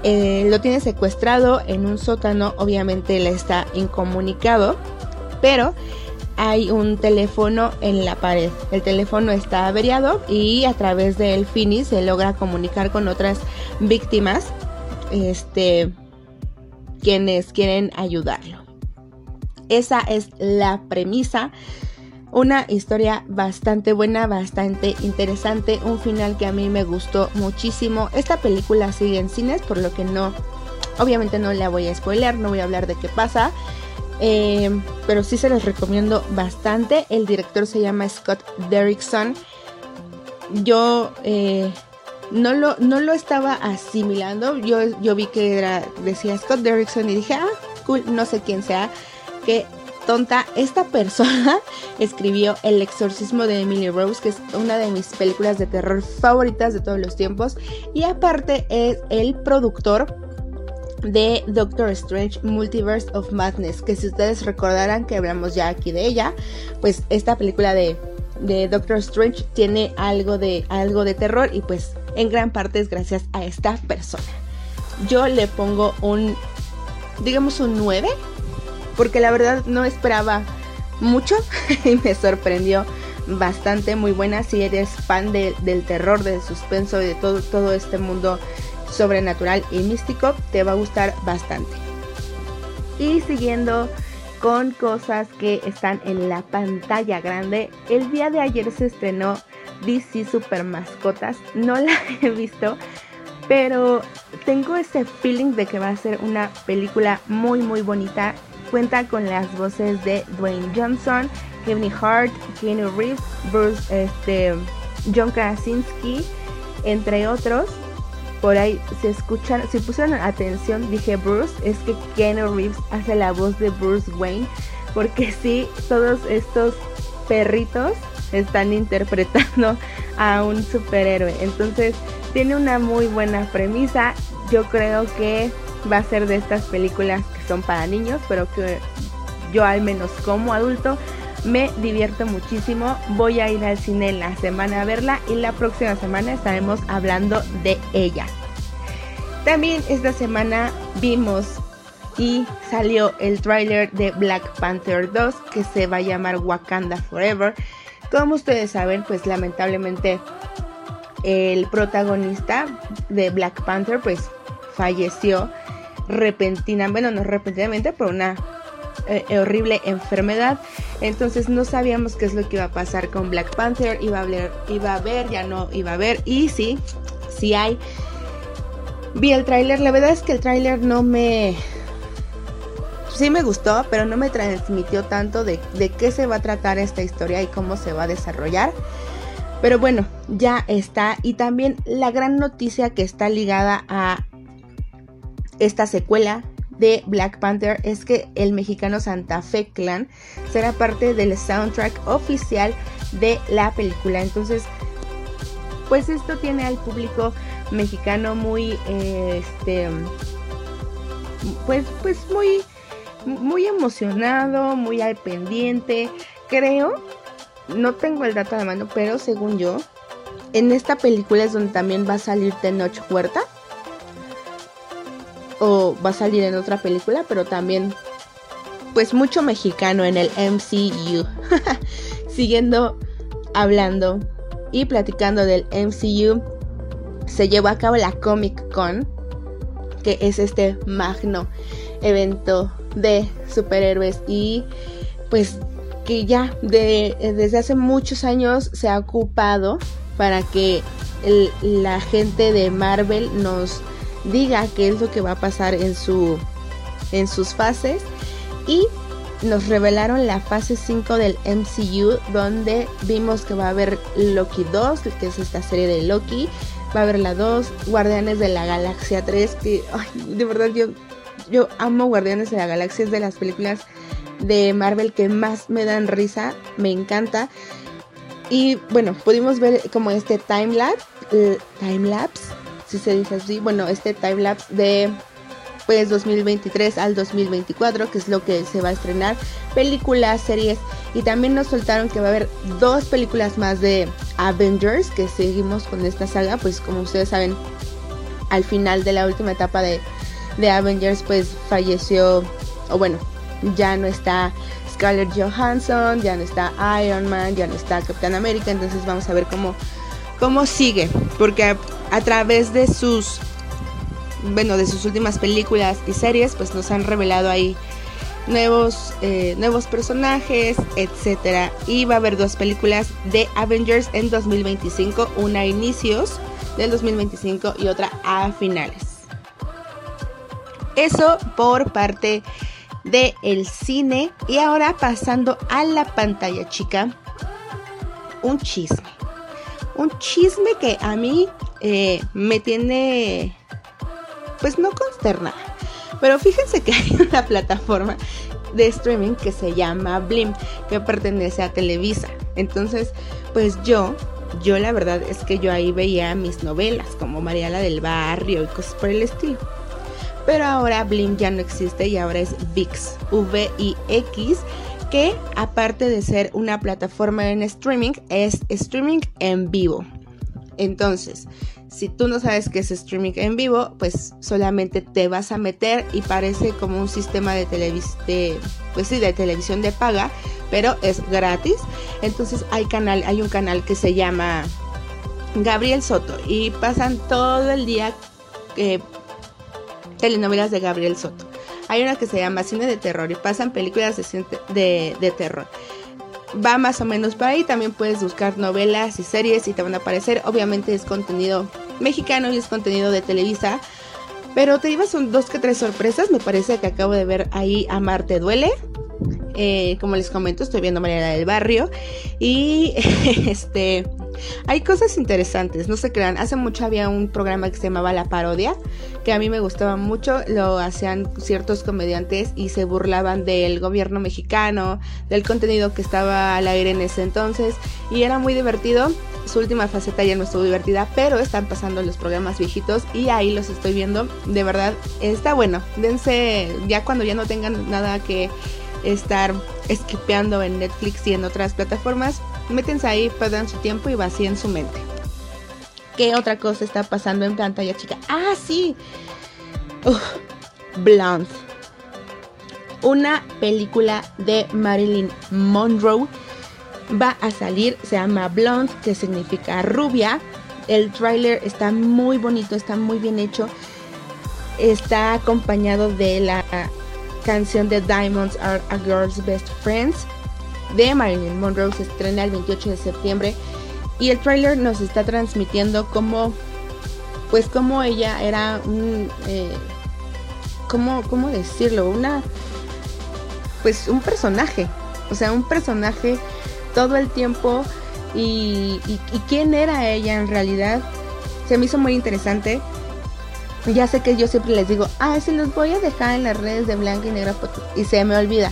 eh, lo tiene secuestrado en un sótano, obviamente le está incomunicado, pero hay un teléfono en la pared. El teléfono está averiado y a través del Fini se logra comunicar con otras víctimas, este, quienes quieren ayudarlo. Esa es la premisa una historia bastante buena, bastante interesante, un final que a mí me gustó muchísimo. Esta película sigue en cines, por lo que no, obviamente no la voy a spoiler, no voy a hablar de qué pasa. Eh, pero sí se les recomiendo bastante. El director se llama Scott Derrickson. Yo eh, no, lo, no lo estaba asimilando. Yo, yo vi que decía Scott Derrickson y dije, ah, cool, no sé quién sea. Que tonta, esta persona (laughs) escribió El exorcismo de Emily Rose, que es una de mis películas de terror favoritas de todos los tiempos. Y aparte es el productor de Doctor Strange Multiverse of Madness, que si ustedes recordarán que hablamos ya aquí de ella, pues esta película de, Doctor Strange tiene algo de, algo de terror y pues en gran parte es gracias a esta persona. Yo le pongo un, digamos un 9, porque la verdad no esperaba mucho (laughs) y me sorprendió bastante, muy buena. Si eres fan del terror, del suspenso y de todo, todo este mundo sobrenatural y místico, te va a gustar bastante. Y siguiendo con cosas que están en la pantalla grande, el día de ayer se estrenó DC Super Mascotas. No (laughs) la he visto, pero tengo ese feeling de que va a ser una película muy muy bonita. Cuenta con las voces de Dwayne Johnson, Kevin Hart, Keanu Reeves, Bruce, este, John Krasinski, entre otros. Por ahí se escuchan, si pusieron atención, dije Bruce, es que Keanu Reeves hace la voz de Bruce Wayne, porque (laughs) sí, todos estos perritos están interpretando (laughs) a un superhéroe. Entonces, tiene una muy buena premisa. Yo creo que va a ser de estas películas que son para niños, pero que yo al menos como adulto me divierto muchísimo. Voy a ir al cine la semana a verla y la próxima semana estaremos hablando de ella. También esta semana vimos y salió el tráiler de Black Panther 2 que se va a llamar Wakanda Forever. Como ustedes saben, pues lamentablemente el protagonista de Black Panther pues falleció repentinamente, bueno, no repentinamente, por una eh, horrible enfermedad. Entonces no sabíamos qué es lo que iba a pasar con Black Panther. Iba a ver, iba a ver, ya no iba a ver. Y sí, sí hay. Vi el tráiler. La verdad es que el tráiler no me. Sí me gustó, pero no me transmitió tanto de, de qué se va a tratar esta historia y cómo se va a desarrollar. Pero bueno, ya está. Y también la gran noticia que está ligada a esta secuela de Black Panther es que el mexicano Santa Fe Clan será parte del soundtrack oficial de la película. Entonces, pues esto tiene al público mexicano muy, este, pues, pues muy, muy emocionado, muy al pendiente. Creo, no tengo el dato a la mano, pero según yo, en esta película es donde también va a salir Tenoch Huerta o va a salir en otra película, pero también pues mucho mexicano en el MCU. (laughs) Siguiendo hablando y platicando del MCU, se llevó a cabo la Comic Con, que es este magno evento de superhéroes y pues que ya de, desde hace muchos años se ha ocupado para que la gente de Marvel nos diga qué es lo que va a pasar en, su, en sus fases. Y nos revelaron la fase 5 del MCU, donde vimos que va a haber Loki 2, que es esta serie de Loki. Va a haber la 2, Guardianes de la Galaxia 3, que de verdad yo, yo amo Guardianes de la Galaxia, es de las películas de Marvel que más me dan risa, me encanta. Y bueno, pudimos ver como este time lapse, eh, time lapse si se dice así, bueno, este timelapse de pues 2023 al 2024, que es lo que se va a estrenar, películas, series y también nos soltaron que va a haber dos películas más de Avengers, que seguimos con esta saga, pues como ustedes saben, al final de la última etapa de, de Avengers pues falleció, o bueno, ya no está Scarlett Johansson, ya no está Iron Man, ya no está Capitán América, entonces vamos a ver cómo cómo sigue, porque a, través de sus, bueno, de sus últimas películas y series, pues nos han revelado ahí nuevos, eh, nuevos personajes, etcétera. Y va a haber dos películas de Avengers en 2025, una a inicios del 2025 y otra a finales. Eso por parte de el cine y ahora pasando a la pantalla chica, un chisme un chisme que a mí eh, me tiene, pues no consternada. Pero fíjense que (laughs) hay una plataforma de streaming que se llama Blim, que pertenece a Televisa. Entonces, pues yo, yo la verdad es que yo ahí veía mis novelas, como Mariala del Barrio y cosas por el estilo. pero ahora Blim ya no existe y ahora es VIX, V-I-X, que aparte de ser una plataforma en streaming, es streaming en vivo. Entonces, si tú no sabes qué es streaming en vivo, pues solamente te vas a meter y parece como un sistema de, televisión, pues de televisión de paga, pero es gratis. Entonces hay canal, hay un canal que se llama Gabriel Soto y pasan todo el día eh, telenovelas de Gabriel Soto. Hay una que se llama Cine de Terror y pasan películas de, de, terror. Va más o menos por ahí, también puedes buscar novelas y series y te van a aparecer. Obviamente es contenido mexicano y es contenido de Televisa. Pero te llevas un, dos que tres sorpresas. Me parece que acabo de ver ahí a Marte Duele. Eh, como les comento, estoy viendo María del Barrio. Y (laughs) este hay cosas interesantes, no se crean. Hace mucho había un programa que se llamaba La Parodia, que a mí me gustaba mucho. Lo hacían ciertos comediantes y se burlaban del gobierno mexicano, del contenido que estaba al aire en ese entonces. Y era muy divertido. Su última faceta ya no estuvo divertida, pero están pasando los programas viejitos y ahí los estoy viendo. De verdad, está bueno. Dense, ya cuando ya no tengan nada que estar esquipeando en Netflix y en otras plataformas, métense ahí, perdan su tiempo y vacíen su mente. ¿Qué otra cosa está pasando en pantalla chica? Ah, sí. Blonde. Una película de Marilyn Monroe va a salir, se llama Blonde, que significa rubia. El tráiler está muy bonito, está muy bien hecho. Está acompañado de la canción de Diamonds Are a Girl's Best Friends de Marilyn Monroe se estrena el 28 de septiembre y el trailer nos está transmitiendo como pues como ella era un eh, ¿cómo, cómo decirlo una pues un personaje o sea un personaje todo el tiempo y, y, quién era ella en realidad se me hizo muy interesante ya sé que yo siempre les digo, ah, sí los voy a dejar en las redes de Blanca y Negra y se me olvida.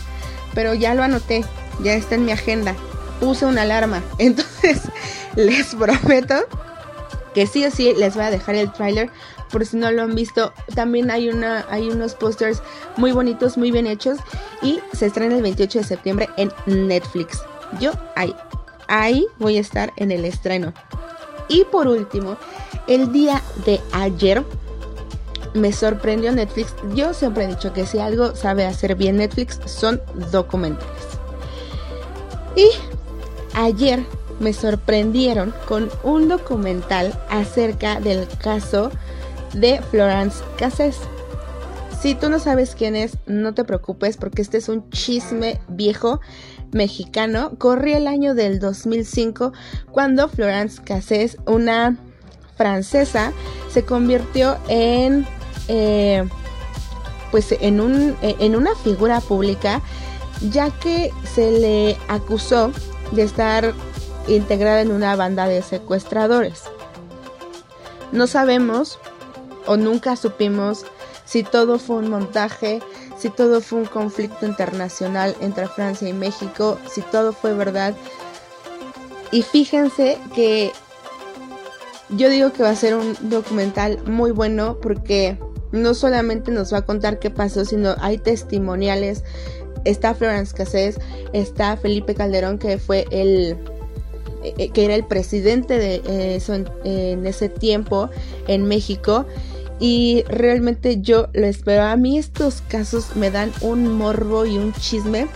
Pero ya lo anoté, ya está en mi agenda. Puse una alarma. (laughs) Entonces, les prometo que sí o sí les voy a dejar el tráiler por si no lo han visto. También hay una hay unos posters muy bonitos, muy bien hechos y se estrena el 28 de septiembre en Netflix. Yo ahí ahí voy a estar en el estreno. Y por último, el día de ayer me sorprendió Netflix. Yo siempre he dicho que si algo sabe hacer bien Netflix son documentales. Y ayer me sorprendieron con un documental acerca del caso de Florence Cassés. Si tú no sabes quién es, no te preocupes porque este es un chisme viejo mexicano. Corría el año del 2005 cuando Florence Cassés, una francesa, se convirtió en eh, pues en, un, en una figura pública, ya que se le acusó de estar integrada en una banda de secuestradores. No sabemos o nunca supimos si todo fue un montaje, si todo fue un conflicto internacional entre Francia y México, si todo fue verdad. Y fíjense que yo digo que va a ser un documental muy bueno porque no solamente nos va a contar qué pasó, sino hay testimoniales. Está Florence Cassés, está Felipe Calderón, que fue el eh, que era el presidente de eh, eso en, ese tiempo en México y realmente yo lo espero. A mí estos casos me dan un morbo y un chisme,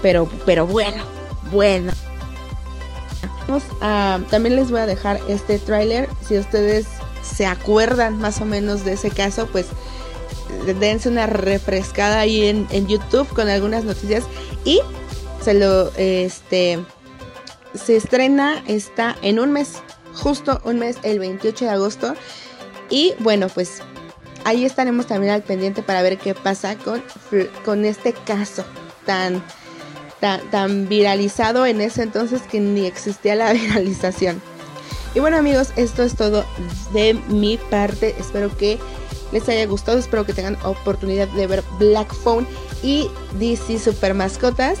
pero, pero bueno, bueno. Vamos a, también les voy a dejar este tráiler si ustedes se acuerdan más o menos de ese caso, pues dense una refrescada ahí en, YouTube con algunas noticias. Y se lo este se estrena está en un mes justo un mes el 28 de agosto. Y bueno pues ahí estaremos también al pendiente para ver qué pasa con, con este caso tan, tan tan viralizado en ese entonces que ni existía la (laughs) viralización. Y bueno amigos, esto es todo de mi parte. Espero que les haya gustado. Espero que tengan oportunidad de ver Black Phone y DC Super Mascotas.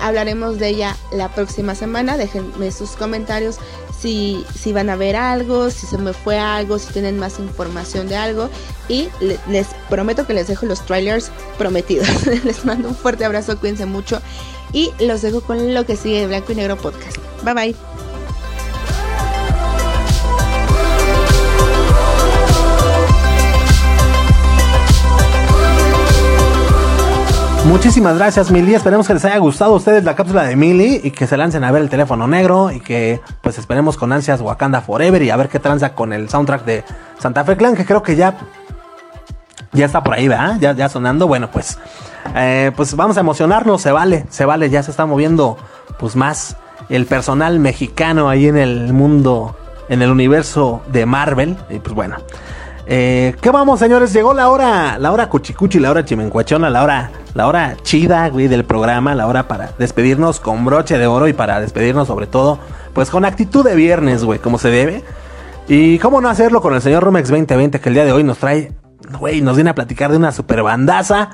Hablaremos de ella la próxima semana. Déjenme sus comentarios si, si van a ver algo, si se me fue algo, si tienen más información de algo. Y les prometo que les dejo los trailers prometidos. (laughs) les mando un fuerte abrazo, cuídense mucho. Y los dejo con lo que sigue de Blanco y Negro Podcast. Bye bye. Muchísimas gracias, Mili. Esperemos que les haya gustado a ustedes la cápsula de Mili y que se lancen a ver el teléfono negro y que pues esperemos con ansias Wakanda Forever y a ver qué tranza con el soundtrack de Santa Fe Clan, que creo que ya ya está por ahí, ¿verdad? Ya, ya sonando. Bueno, pues eh, pues vamos a emocionarnos, se vale, se vale, ya se está moviendo pues más el personal mexicano ahí en el mundo, en el universo de Marvel. Y pues bueno. Eh, ¿Qué vamos, señores? Llegó la hora, la hora cuchicuchi, la hora chimencuachona, la hora, la hora chida, güey, del programa, la hora para despedirnos con broche de oro y para despedirnos sobre todo, pues con actitud de viernes, güey, como se debe. Y cómo no hacerlo con el señor Rumex 2020 que el día de hoy nos trae, güey, nos viene a platicar de una super bandaza.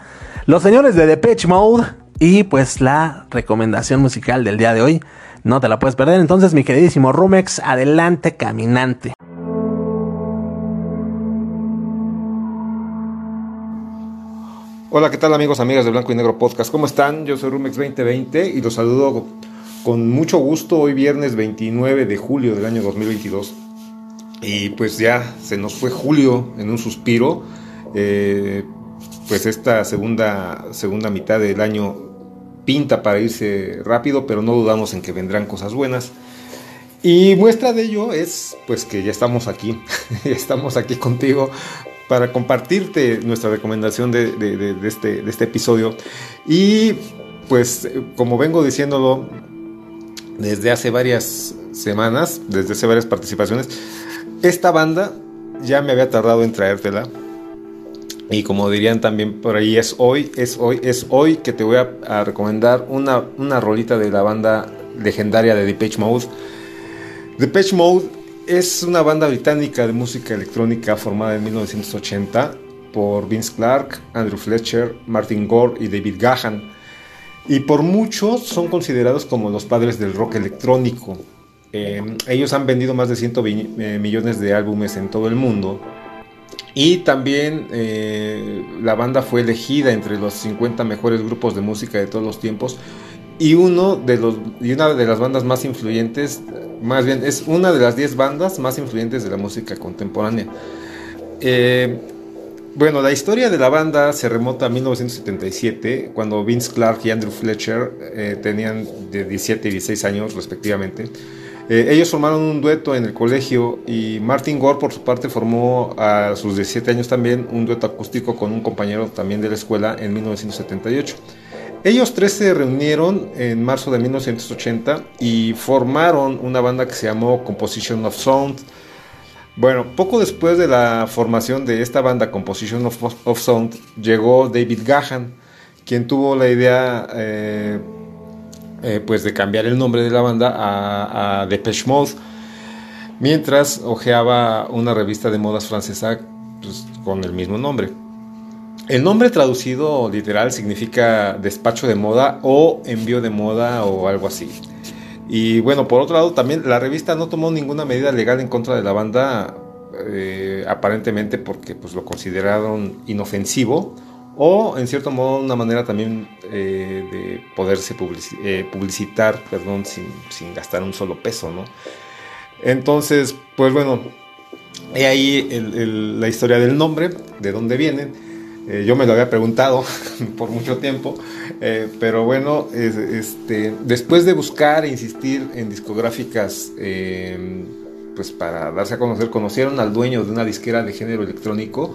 Los señores de Depeche Mode y pues la recomendación musical del día de hoy. No te la puedes perder. Entonces, mi queridísimo Rumex, adelante caminante. Hola, ¿qué tal amigos, amigas de Blanco y Negro Podcast? ¿Cómo están? Yo soy Rumex 2020 y los saludo con mucho gusto hoy viernes 29 de julio del año 2022. Y pues ya se nos fue julio en un suspiro. Eh, pues esta segunda, segunda mitad del año pinta para irse rápido, pero no dudamos en que vendrán cosas buenas. Y muestra de ello es pues que ya estamos aquí, (laughs) estamos aquí contigo para compartirte nuestra recomendación de, este, de este episodio. Y pues como vengo diciéndolo desde hace varias semanas, desde hace varias participaciones, esta banda ya me había tardado en traértela. Y como dirían también por ahí, es hoy, es hoy, es hoy que te voy a, recomendar una, una rolita de la banda legendaria de Depeche Mode. Depeche Mode es una banda británica de música electrónica formada en 1980 por Vince Clark, Andrew Fletcher, Martin Gore y David Gahan. Y por muchos son considerados como los padres del rock electrónico. Em, ellos han vendido más de 120 eh, millones de álbumes en todo el mundo. Y también eh, la banda fue elegida entre los 50 mejores grupos de música de todos los tiempos y uno de los y una de las bandas más influyentes, más bien es una de las 10 bandas más influyentes de la música contemporánea. Eh, bueno, la historia de la banda se remota a 1977, cuando Vince Clark y Andrew Fletcher eh, tenían de 17 y 16 años respectivamente. Eh, ellos formaron un dueto en el colegio y Martin Gore por su parte formó a sus 17 años también un dueto acústico con un compañero también de la escuela en 1978. Ellos tres se reunieron en marzo de 1980 y formaron una banda que se llamó Composition of Sound. Bueno, poco después de la formación de esta banda Composition of, Sound, llegó David Gahan, quien tuvo la idea eh, eh, pues de cambiar el nombre de la banda a, a Depeche Mode, mientras hojeaba una revista de modas francesa pues, con el mismo nombre. El nombre traducido literal significa despacho de moda o envío de moda o algo así. Y bueno, por otro lado, también la revista no tomó ninguna medida legal en contra de la banda, eh, aparentemente porque pues, lo consideraron inofensivo o en cierto modo una manera también eh, de poderse eh, publicitar perdón, sin, gastar un solo peso. ¿no? Entonces, pues bueno, he ahí la historia del nombre, de dónde vienen. Eh, yo me lo había preguntado (laughs) por mucho tiempo, eh, pero bueno, este, después de buscar e insistir en discográficas, em, pues para darse a conocer, conocieron al dueño de una disquera de género electrónico.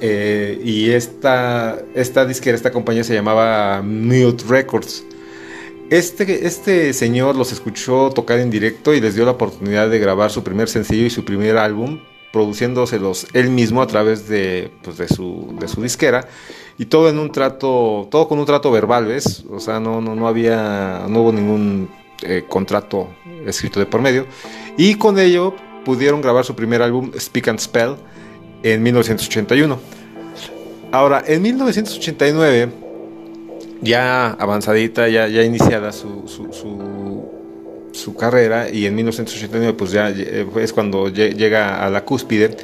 Eh, y esta, esta disquera, esta compañía se llamaba Mute Records. Este, este señor los escuchó tocar en directo y les dio la oportunidad de grabar su primer sencillo y su primer álbum, produciéndoselos él mismo a través de, pues, de, su, de su disquera y todo en un trato, todo con un trato verbal, ¿ves? O sea, no, no, no había, no hubo ningún eh, contrato escrito de por medio y con ello pudieron grabar su primer álbum Speak and Spell en 1981. Ahora, en 1989, ya avanzadita, ya, ya iniciada su, carrera y en 1989 pues ya es cuando llega a la cúspide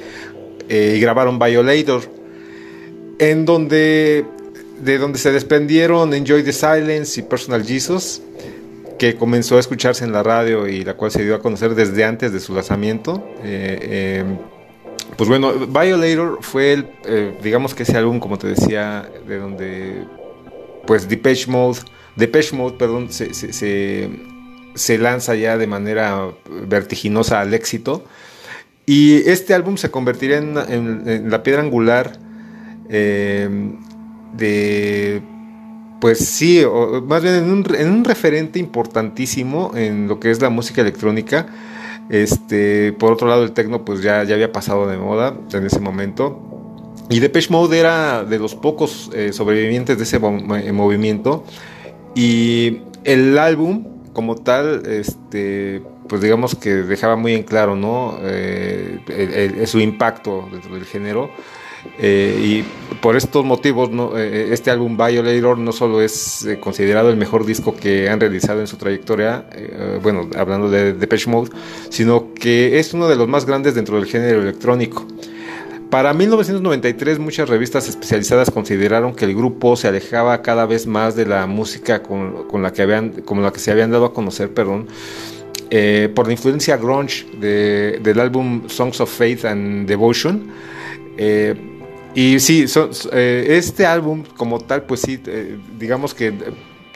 y grabaron Violator en donde de donde se desprendieron Enjoy the Silence y Personal Jesus que comenzó a escucharse en la radio y la cual se dio a conocer desde antes de su lanzamiento. Eh, eh, pues bueno, Violator fue el, eh, digamos que ese álbum, como te decía, de donde pues Depeche Mode, Depeche Mode, perdón, se, se, lanza ya de manera vertiginosa al éxito. Y este álbum se convertiría en, la piedra angular de pues sí, más bien en un, referente importantísimo en lo que es la música electrónica. Este, por otro lado, el techno pues ya, ya había pasado de moda en ese momento. Y Depeche Mode era de los pocos eh, sobrevivientes de ese eh, movimiento. Y el álbum, como tal, este, pues digamos que dejaba muy en claro, ¿no? Eh, su impacto dentro del género. Eh, y por estos motivos, eh, este álbum Violator no solo es considerado el mejor disco que han realizado en su trayectoria, bueno, hablando de Depeche Mode, sino que es uno de los más grandes dentro del género electrónico. Para 1993 muchas revistas especializadas consideraron que el grupo se alejaba cada vez más de la música con, la, que habían, con la que se habían dado a conocer, perdón, por la influencia grunge del álbum Songs of Faith and Devotion. Y sí, eh, este álbum como tal, pues sí, eh, digamos que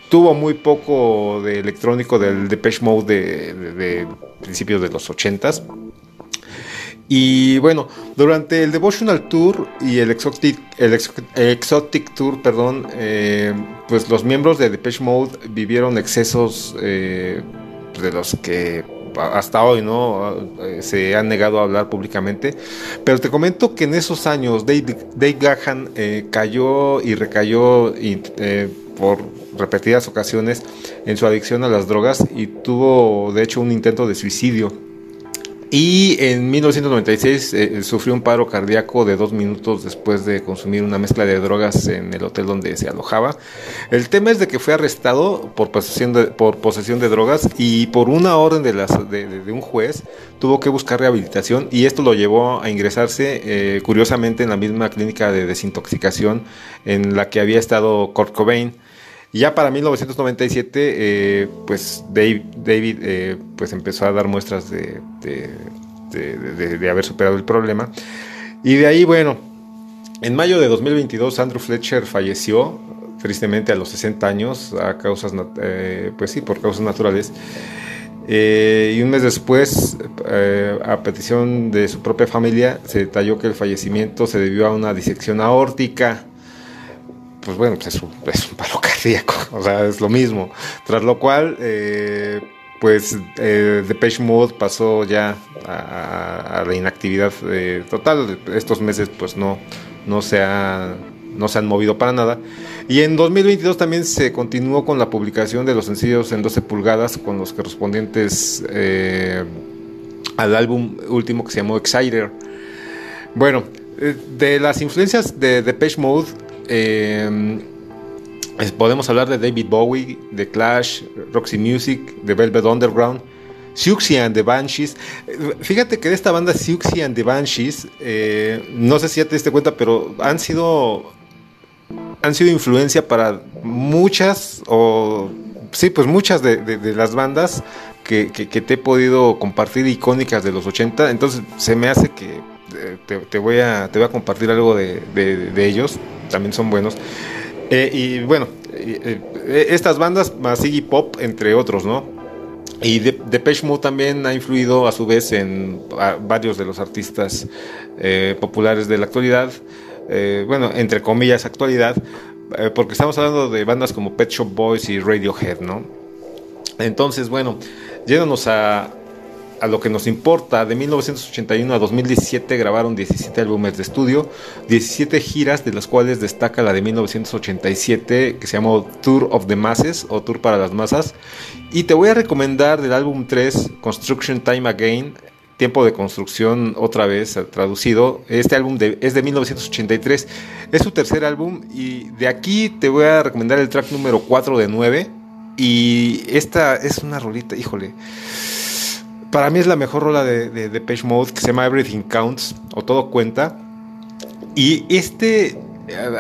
tuvo muy poco de electrónico del Depeche Mode de, principios de los 80s. Y bueno, durante el Devotional Tour y el Exotic, el Exotic Tour, perdón, eh, pues los miembros de Depeche Mode vivieron excesos de los que hasta hoy no eh, se han negado a hablar públicamente. Pero te comento que en esos años Dave, Dave Gahan eh, cayó y recayó eh, por repetidas ocasiones en su adicción a las drogas y tuvo de hecho un intento de suicidio y en 1996 eh, sufrió un paro cardíaco de dos minutos después de consumir una mezcla de drogas en el hotel donde se alojaba. El tema es de que fue arrestado por posesión de, por posesión de drogas y por una orden de, las, de, un juez tuvo que buscar rehabilitación y esto lo llevó a ingresarse eh, curiosamente en la misma clínica de desintoxicación en la que había estado Kurt Cobain. Ya para 1997, eh, pues Dave, David eh, pues empezó a dar muestras de, de, haber superado el problema. Y de ahí, bueno, en mayo de 2022 Andrew Fletcher falleció, tristemente a los 60 años, a causas, eh, pues sí, por causas naturales. y un mes después, a petición de su propia familia, se detalló que el fallecimiento se debió a una disección aórtica pues bueno, pues es, un, paro (laughs) cardíaco, o sea, es lo mismo. Tras lo cual, eh, pues eh, Depeche Mode pasó ya a, la inactividad eh, total. Estos meses pues no, no, se no se han movido para nada. Y en 2022 también se continuó con la publicación de los sencillos en 12 pulgadas con los correspondientes eh, al álbum último que se llamó Exciter. Bueno, de las influencias de Depeche Mode eh, podemos hablar de David Bowie, de Clash, Roxy Music, de Velvet Underground, Siouxsie and the Banshees. Fíjate que de esta banda Siouxsie and the Banshees, eh, no sé si ya te diste cuenta, pero han sido han sido influencia para muchas o sí, pues muchas de, las bandas que, te he podido compartir icónicas de los 80. Entonces se me hace que eh, te, voy, a, te voy a compartir algo de, ellos también son buenos. Eh, y bueno, eh, eh, estas bandas, más Iggy Pop, entre otros, ¿no? Y de, Depeche Mode también ha influido a su vez en varios de los artistas populares de la actualidad, bueno, entre comillas actualidad, porque estamos hablando de bandas como Pet Shop Boys y Radiohead, ¿no? Entonces, bueno, yéndonos a, a lo que nos importa, de 1981 a 2017 grabaron 17 álbumes de estudio, 17 giras, de las cuales destaca la de 1987 que se llamó Tour of the Masses o Tour para las Masas. Y te voy a recomendar del álbum 3, Construction Time Again, Tiempo de Construcción otra vez traducido. Este álbum es de 1983, es su tercer álbum y de aquí te voy a recomendar el track número 4 de 9 Y esta es una rolita, híjole. Para mí es la mejor rola de, de, Page Mode que se llama Everything Counts o Todo Cuenta. Y este,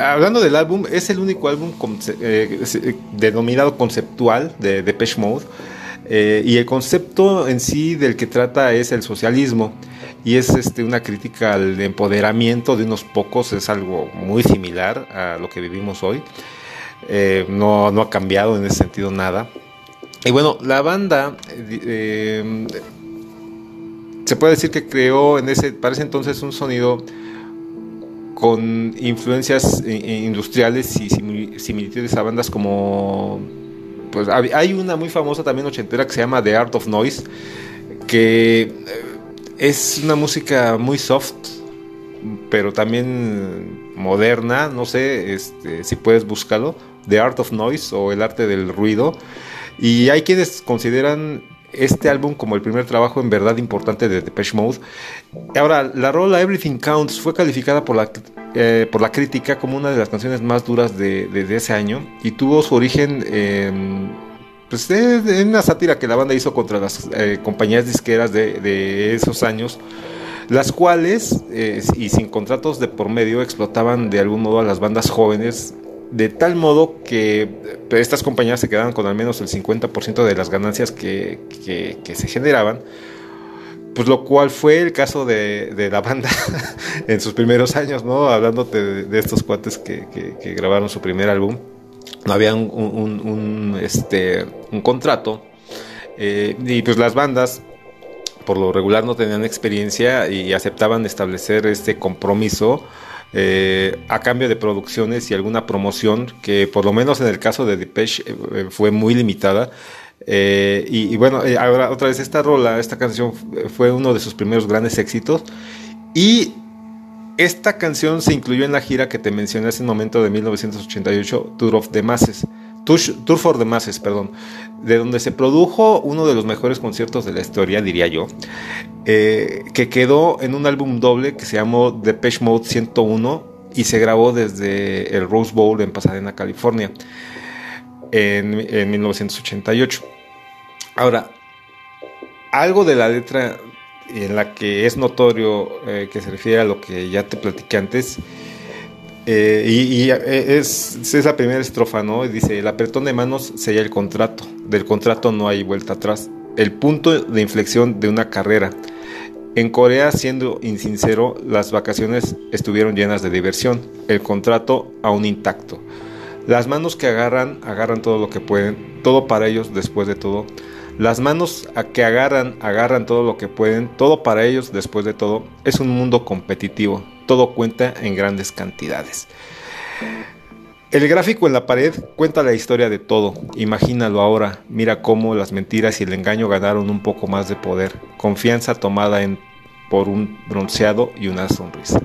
hablando del álbum, es el único álbum eh, denominado conceptual de Depeche Mode. Eh, y el concepto en sí del que trata es el socialismo. Y es este, una crítica al empoderamiento de unos pocos, es algo muy similar a lo que vivimos hoy. Eh, no, no, ha cambiado en ese sentido nada. Y bueno, la banda se puede decir que creó en ese, para ese entonces un sonido con influencias industriales y similitudes a bandas como pues hay una muy famosa también ochentera que se llama The Art of Noise que eh, es una música muy soft pero también moderna no sé este, si puedes buscarlo The Art of Noise o el arte del ruido. Y hay quienes consideran este álbum como el primer trabajo en verdad importante de Depeche Mode. Ahora, la rola Everything Counts fue calificada por la, eh, por la crítica como una de las canciones más duras de, ese año y tuvo su origen pues, en una sátira que la banda hizo contra las eh, compañías disqueras de, esos años las cuales, eh, y sin contratos de por medio, explotaban de algún modo a las bandas jóvenes de tal modo que estas compañías se quedaban con al menos el 50% de las ganancias que, se generaban, pues lo cual fue el caso de, la banda (laughs) en sus primeros años, ¿no? Hablándote de, estos cuates que, grabaron su primer álbum, no había un, este, un contrato, eh, y pues las bandas por lo regular no tenían experiencia y aceptaban establecer este compromiso eh, a cambio de producciones y alguna promoción que por lo menos en el caso de Depeche eh, fue muy limitada. Eh, y, bueno, ahora otra vez esta rola, esta canción fue uno de sus primeros grandes éxitos. Y esta canción se incluyó en la gira que te mencioné hace un momento de 1988, Tour of the Masses. Tour for the Masses, perdón, de donde se produjo uno de los mejores conciertos de la historia, diría yo, eh, que quedó en un álbum doble que se llamó Depeche Mode 101 y se grabó desde el Rose Bowl en Pasadena, California, en, 1988. Ahora, algo de la letra en la que es notorio eh, que se refiere a lo que ya te platiqué antes, eh, y, eh, es, es, la primera estrofa, ¿no? Dice, el apretón de manos sella el contrato, del contrato no hay vuelta atrás, el punto de inflexión de una carrera. En Corea, siendo insincero, las vacaciones estuvieron llenas de diversión, el contrato aún intacto. Las manos que agarran, agarran todo lo que pueden, todo para ellos después de todo. Las manos a que agarran, agarran todo lo que pueden, todo para ellos después de todo. Es un mundo competitivo, todo cuenta en grandes cantidades. El gráfico en la pared cuenta la historia de todo. Imagínalo ahora. Mira cómo las mentiras y el engaño ganaron un poco más de poder. Confianza tomada en, por un bronceado y una sonrisa.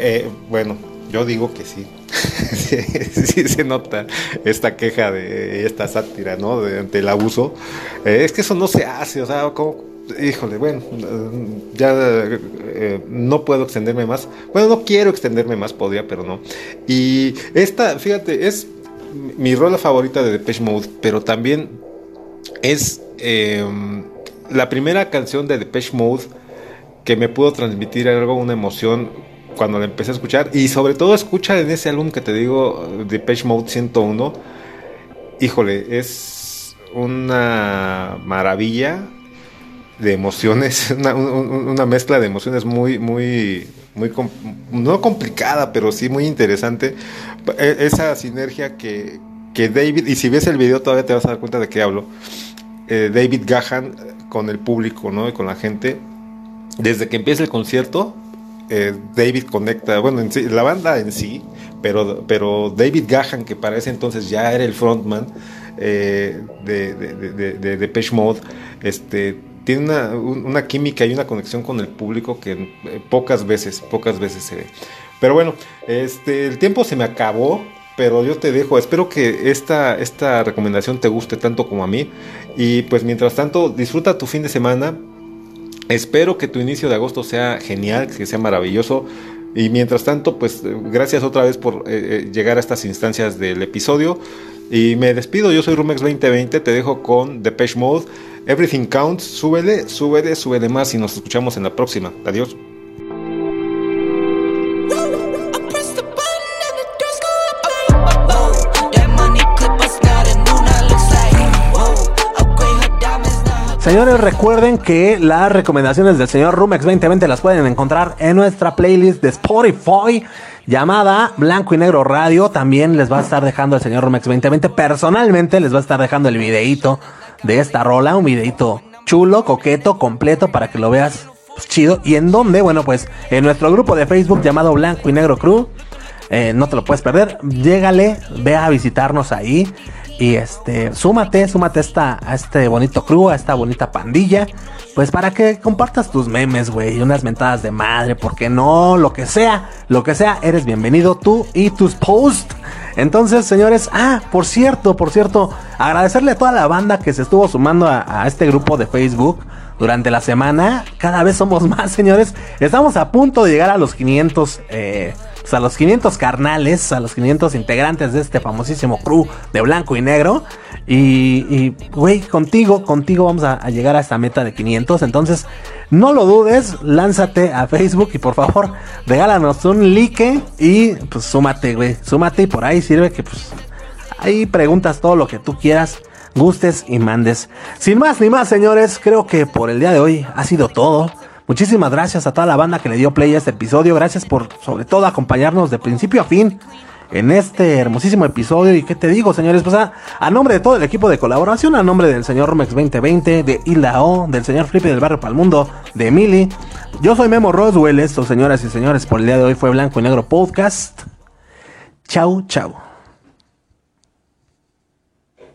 Eh, bueno, yo digo que sí. (laughs) sí, se nota esta queja de esta sátira, ¿no? De, ante el abuso. Eh, es que eso no se hace, o sea, como híjole, bueno, ya eh, no puedo extenderme más. Bueno, no quiero extenderme más, podría, pero no. Y esta, fíjate, es mi rola favorita de Depeche Mode, pero también es em, la primera canción de Depeche Mode que me pudo transmitir algo, una emoción cuando la empecé a escuchar. Y sobre todo escucha en ese álbum que te digo, Depeche Mode 101. Híjole, es una maravilla de emociones, (laughs) una, mezcla de emociones muy, muy, muy, no complicada, pero sí muy interesante. E, esa sinergia que, que David, y si ves el video todavía te vas a dar cuenta de qué hablo, eh, David Gahan con el público, ¿no? Y con la gente, desde que empieza el concierto, eh, David conecta, bueno, la banda en sí, pero, pero David Gahan, que para ese entonces ya era el frontman eh, de, de, de, de, Mode, este tiene una, una, química y una conexión con el público que eh, pocas veces, pocas veces se ve. Pero bueno, este, el tiempo se me acabó, pero yo te dejo. Espero que esta, esta recomendación te guste tanto como a mí. Y pues mientras tanto, disfruta tu fin de semana. Espero que tu inicio de agosto sea genial, que sea maravilloso. Y mientras tanto, pues gracias otra vez por eh, eh, llegar a estas instancias del episodio. Y me despido, yo soy Rumex 2020, te dejo con Depeche Mode. Everything counts, súbele, súbele, súbele más y nos escuchamos en la próxima. Adiós. Señores, recuerden que las recomendaciones del señor Rumex 2020 las pueden encontrar en nuestra playlist de Spotify llamada Blanco y Negro Radio. También les va a estar dejando el señor Rumex 2020. Personalmente les va a estar dejando el videito de esta rola, un videito chulo, coqueto, completo para que lo veas pues, chido. ¿Y en dónde? Bueno, pues en nuestro grupo de Facebook llamado Blanco y Negro Crew. Eh, no te lo puedes perder. Llégale, ve a visitarnos ahí. Y este, súmate, súmate esta, a este bonito crew, a esta bonita pandilla. Pues para que compartas tus memes, güey, unas mentadas de madre, porque no, lo que sea, lo que sea, eres bienvenido tú y tus posts. Entonces, señores, ah, por cierto, por cierto, agradecerle a toda la banda que se estuvo sumando a, a este grupo de Facebook durante la semana. Cada vez somos (laughs) más, señores. Estamos a punto de llegar a los 500 eh, pues a los 500 carnales, a los 500 integrantes de este famosísimo crew de blanco y negro. Y, güey, contigo, contigo vamos a, llegar a esta meta de 500. Entonces, no lo dudes, lánzate a Facebook y por favor, regálanos un like y pues súmate, güey, súmate y por ahí sirve que pues ahí preguntas todo lo que tú quieras gustes y mandes. Sin más ni más, señores, creo que por el día de hoy ha sido todo. Muchísimas gracias a toda la banda que le dio play a este episodio. Gracias por, sobre todo, acompañarnos de principio a fin en este hermosísimo episodio. Y qué te digo, señores, pues a, nombre de todo el equipo de colaboración, a nombre del señor Romex 2020, de Ilao, del señor Flippy del Barrio Palmundo, de Mili. Yo soy Memo Roswell. Esto, señoras y señores, por el día de hoy fue Blanco y Negro Podcast. Chau, chau.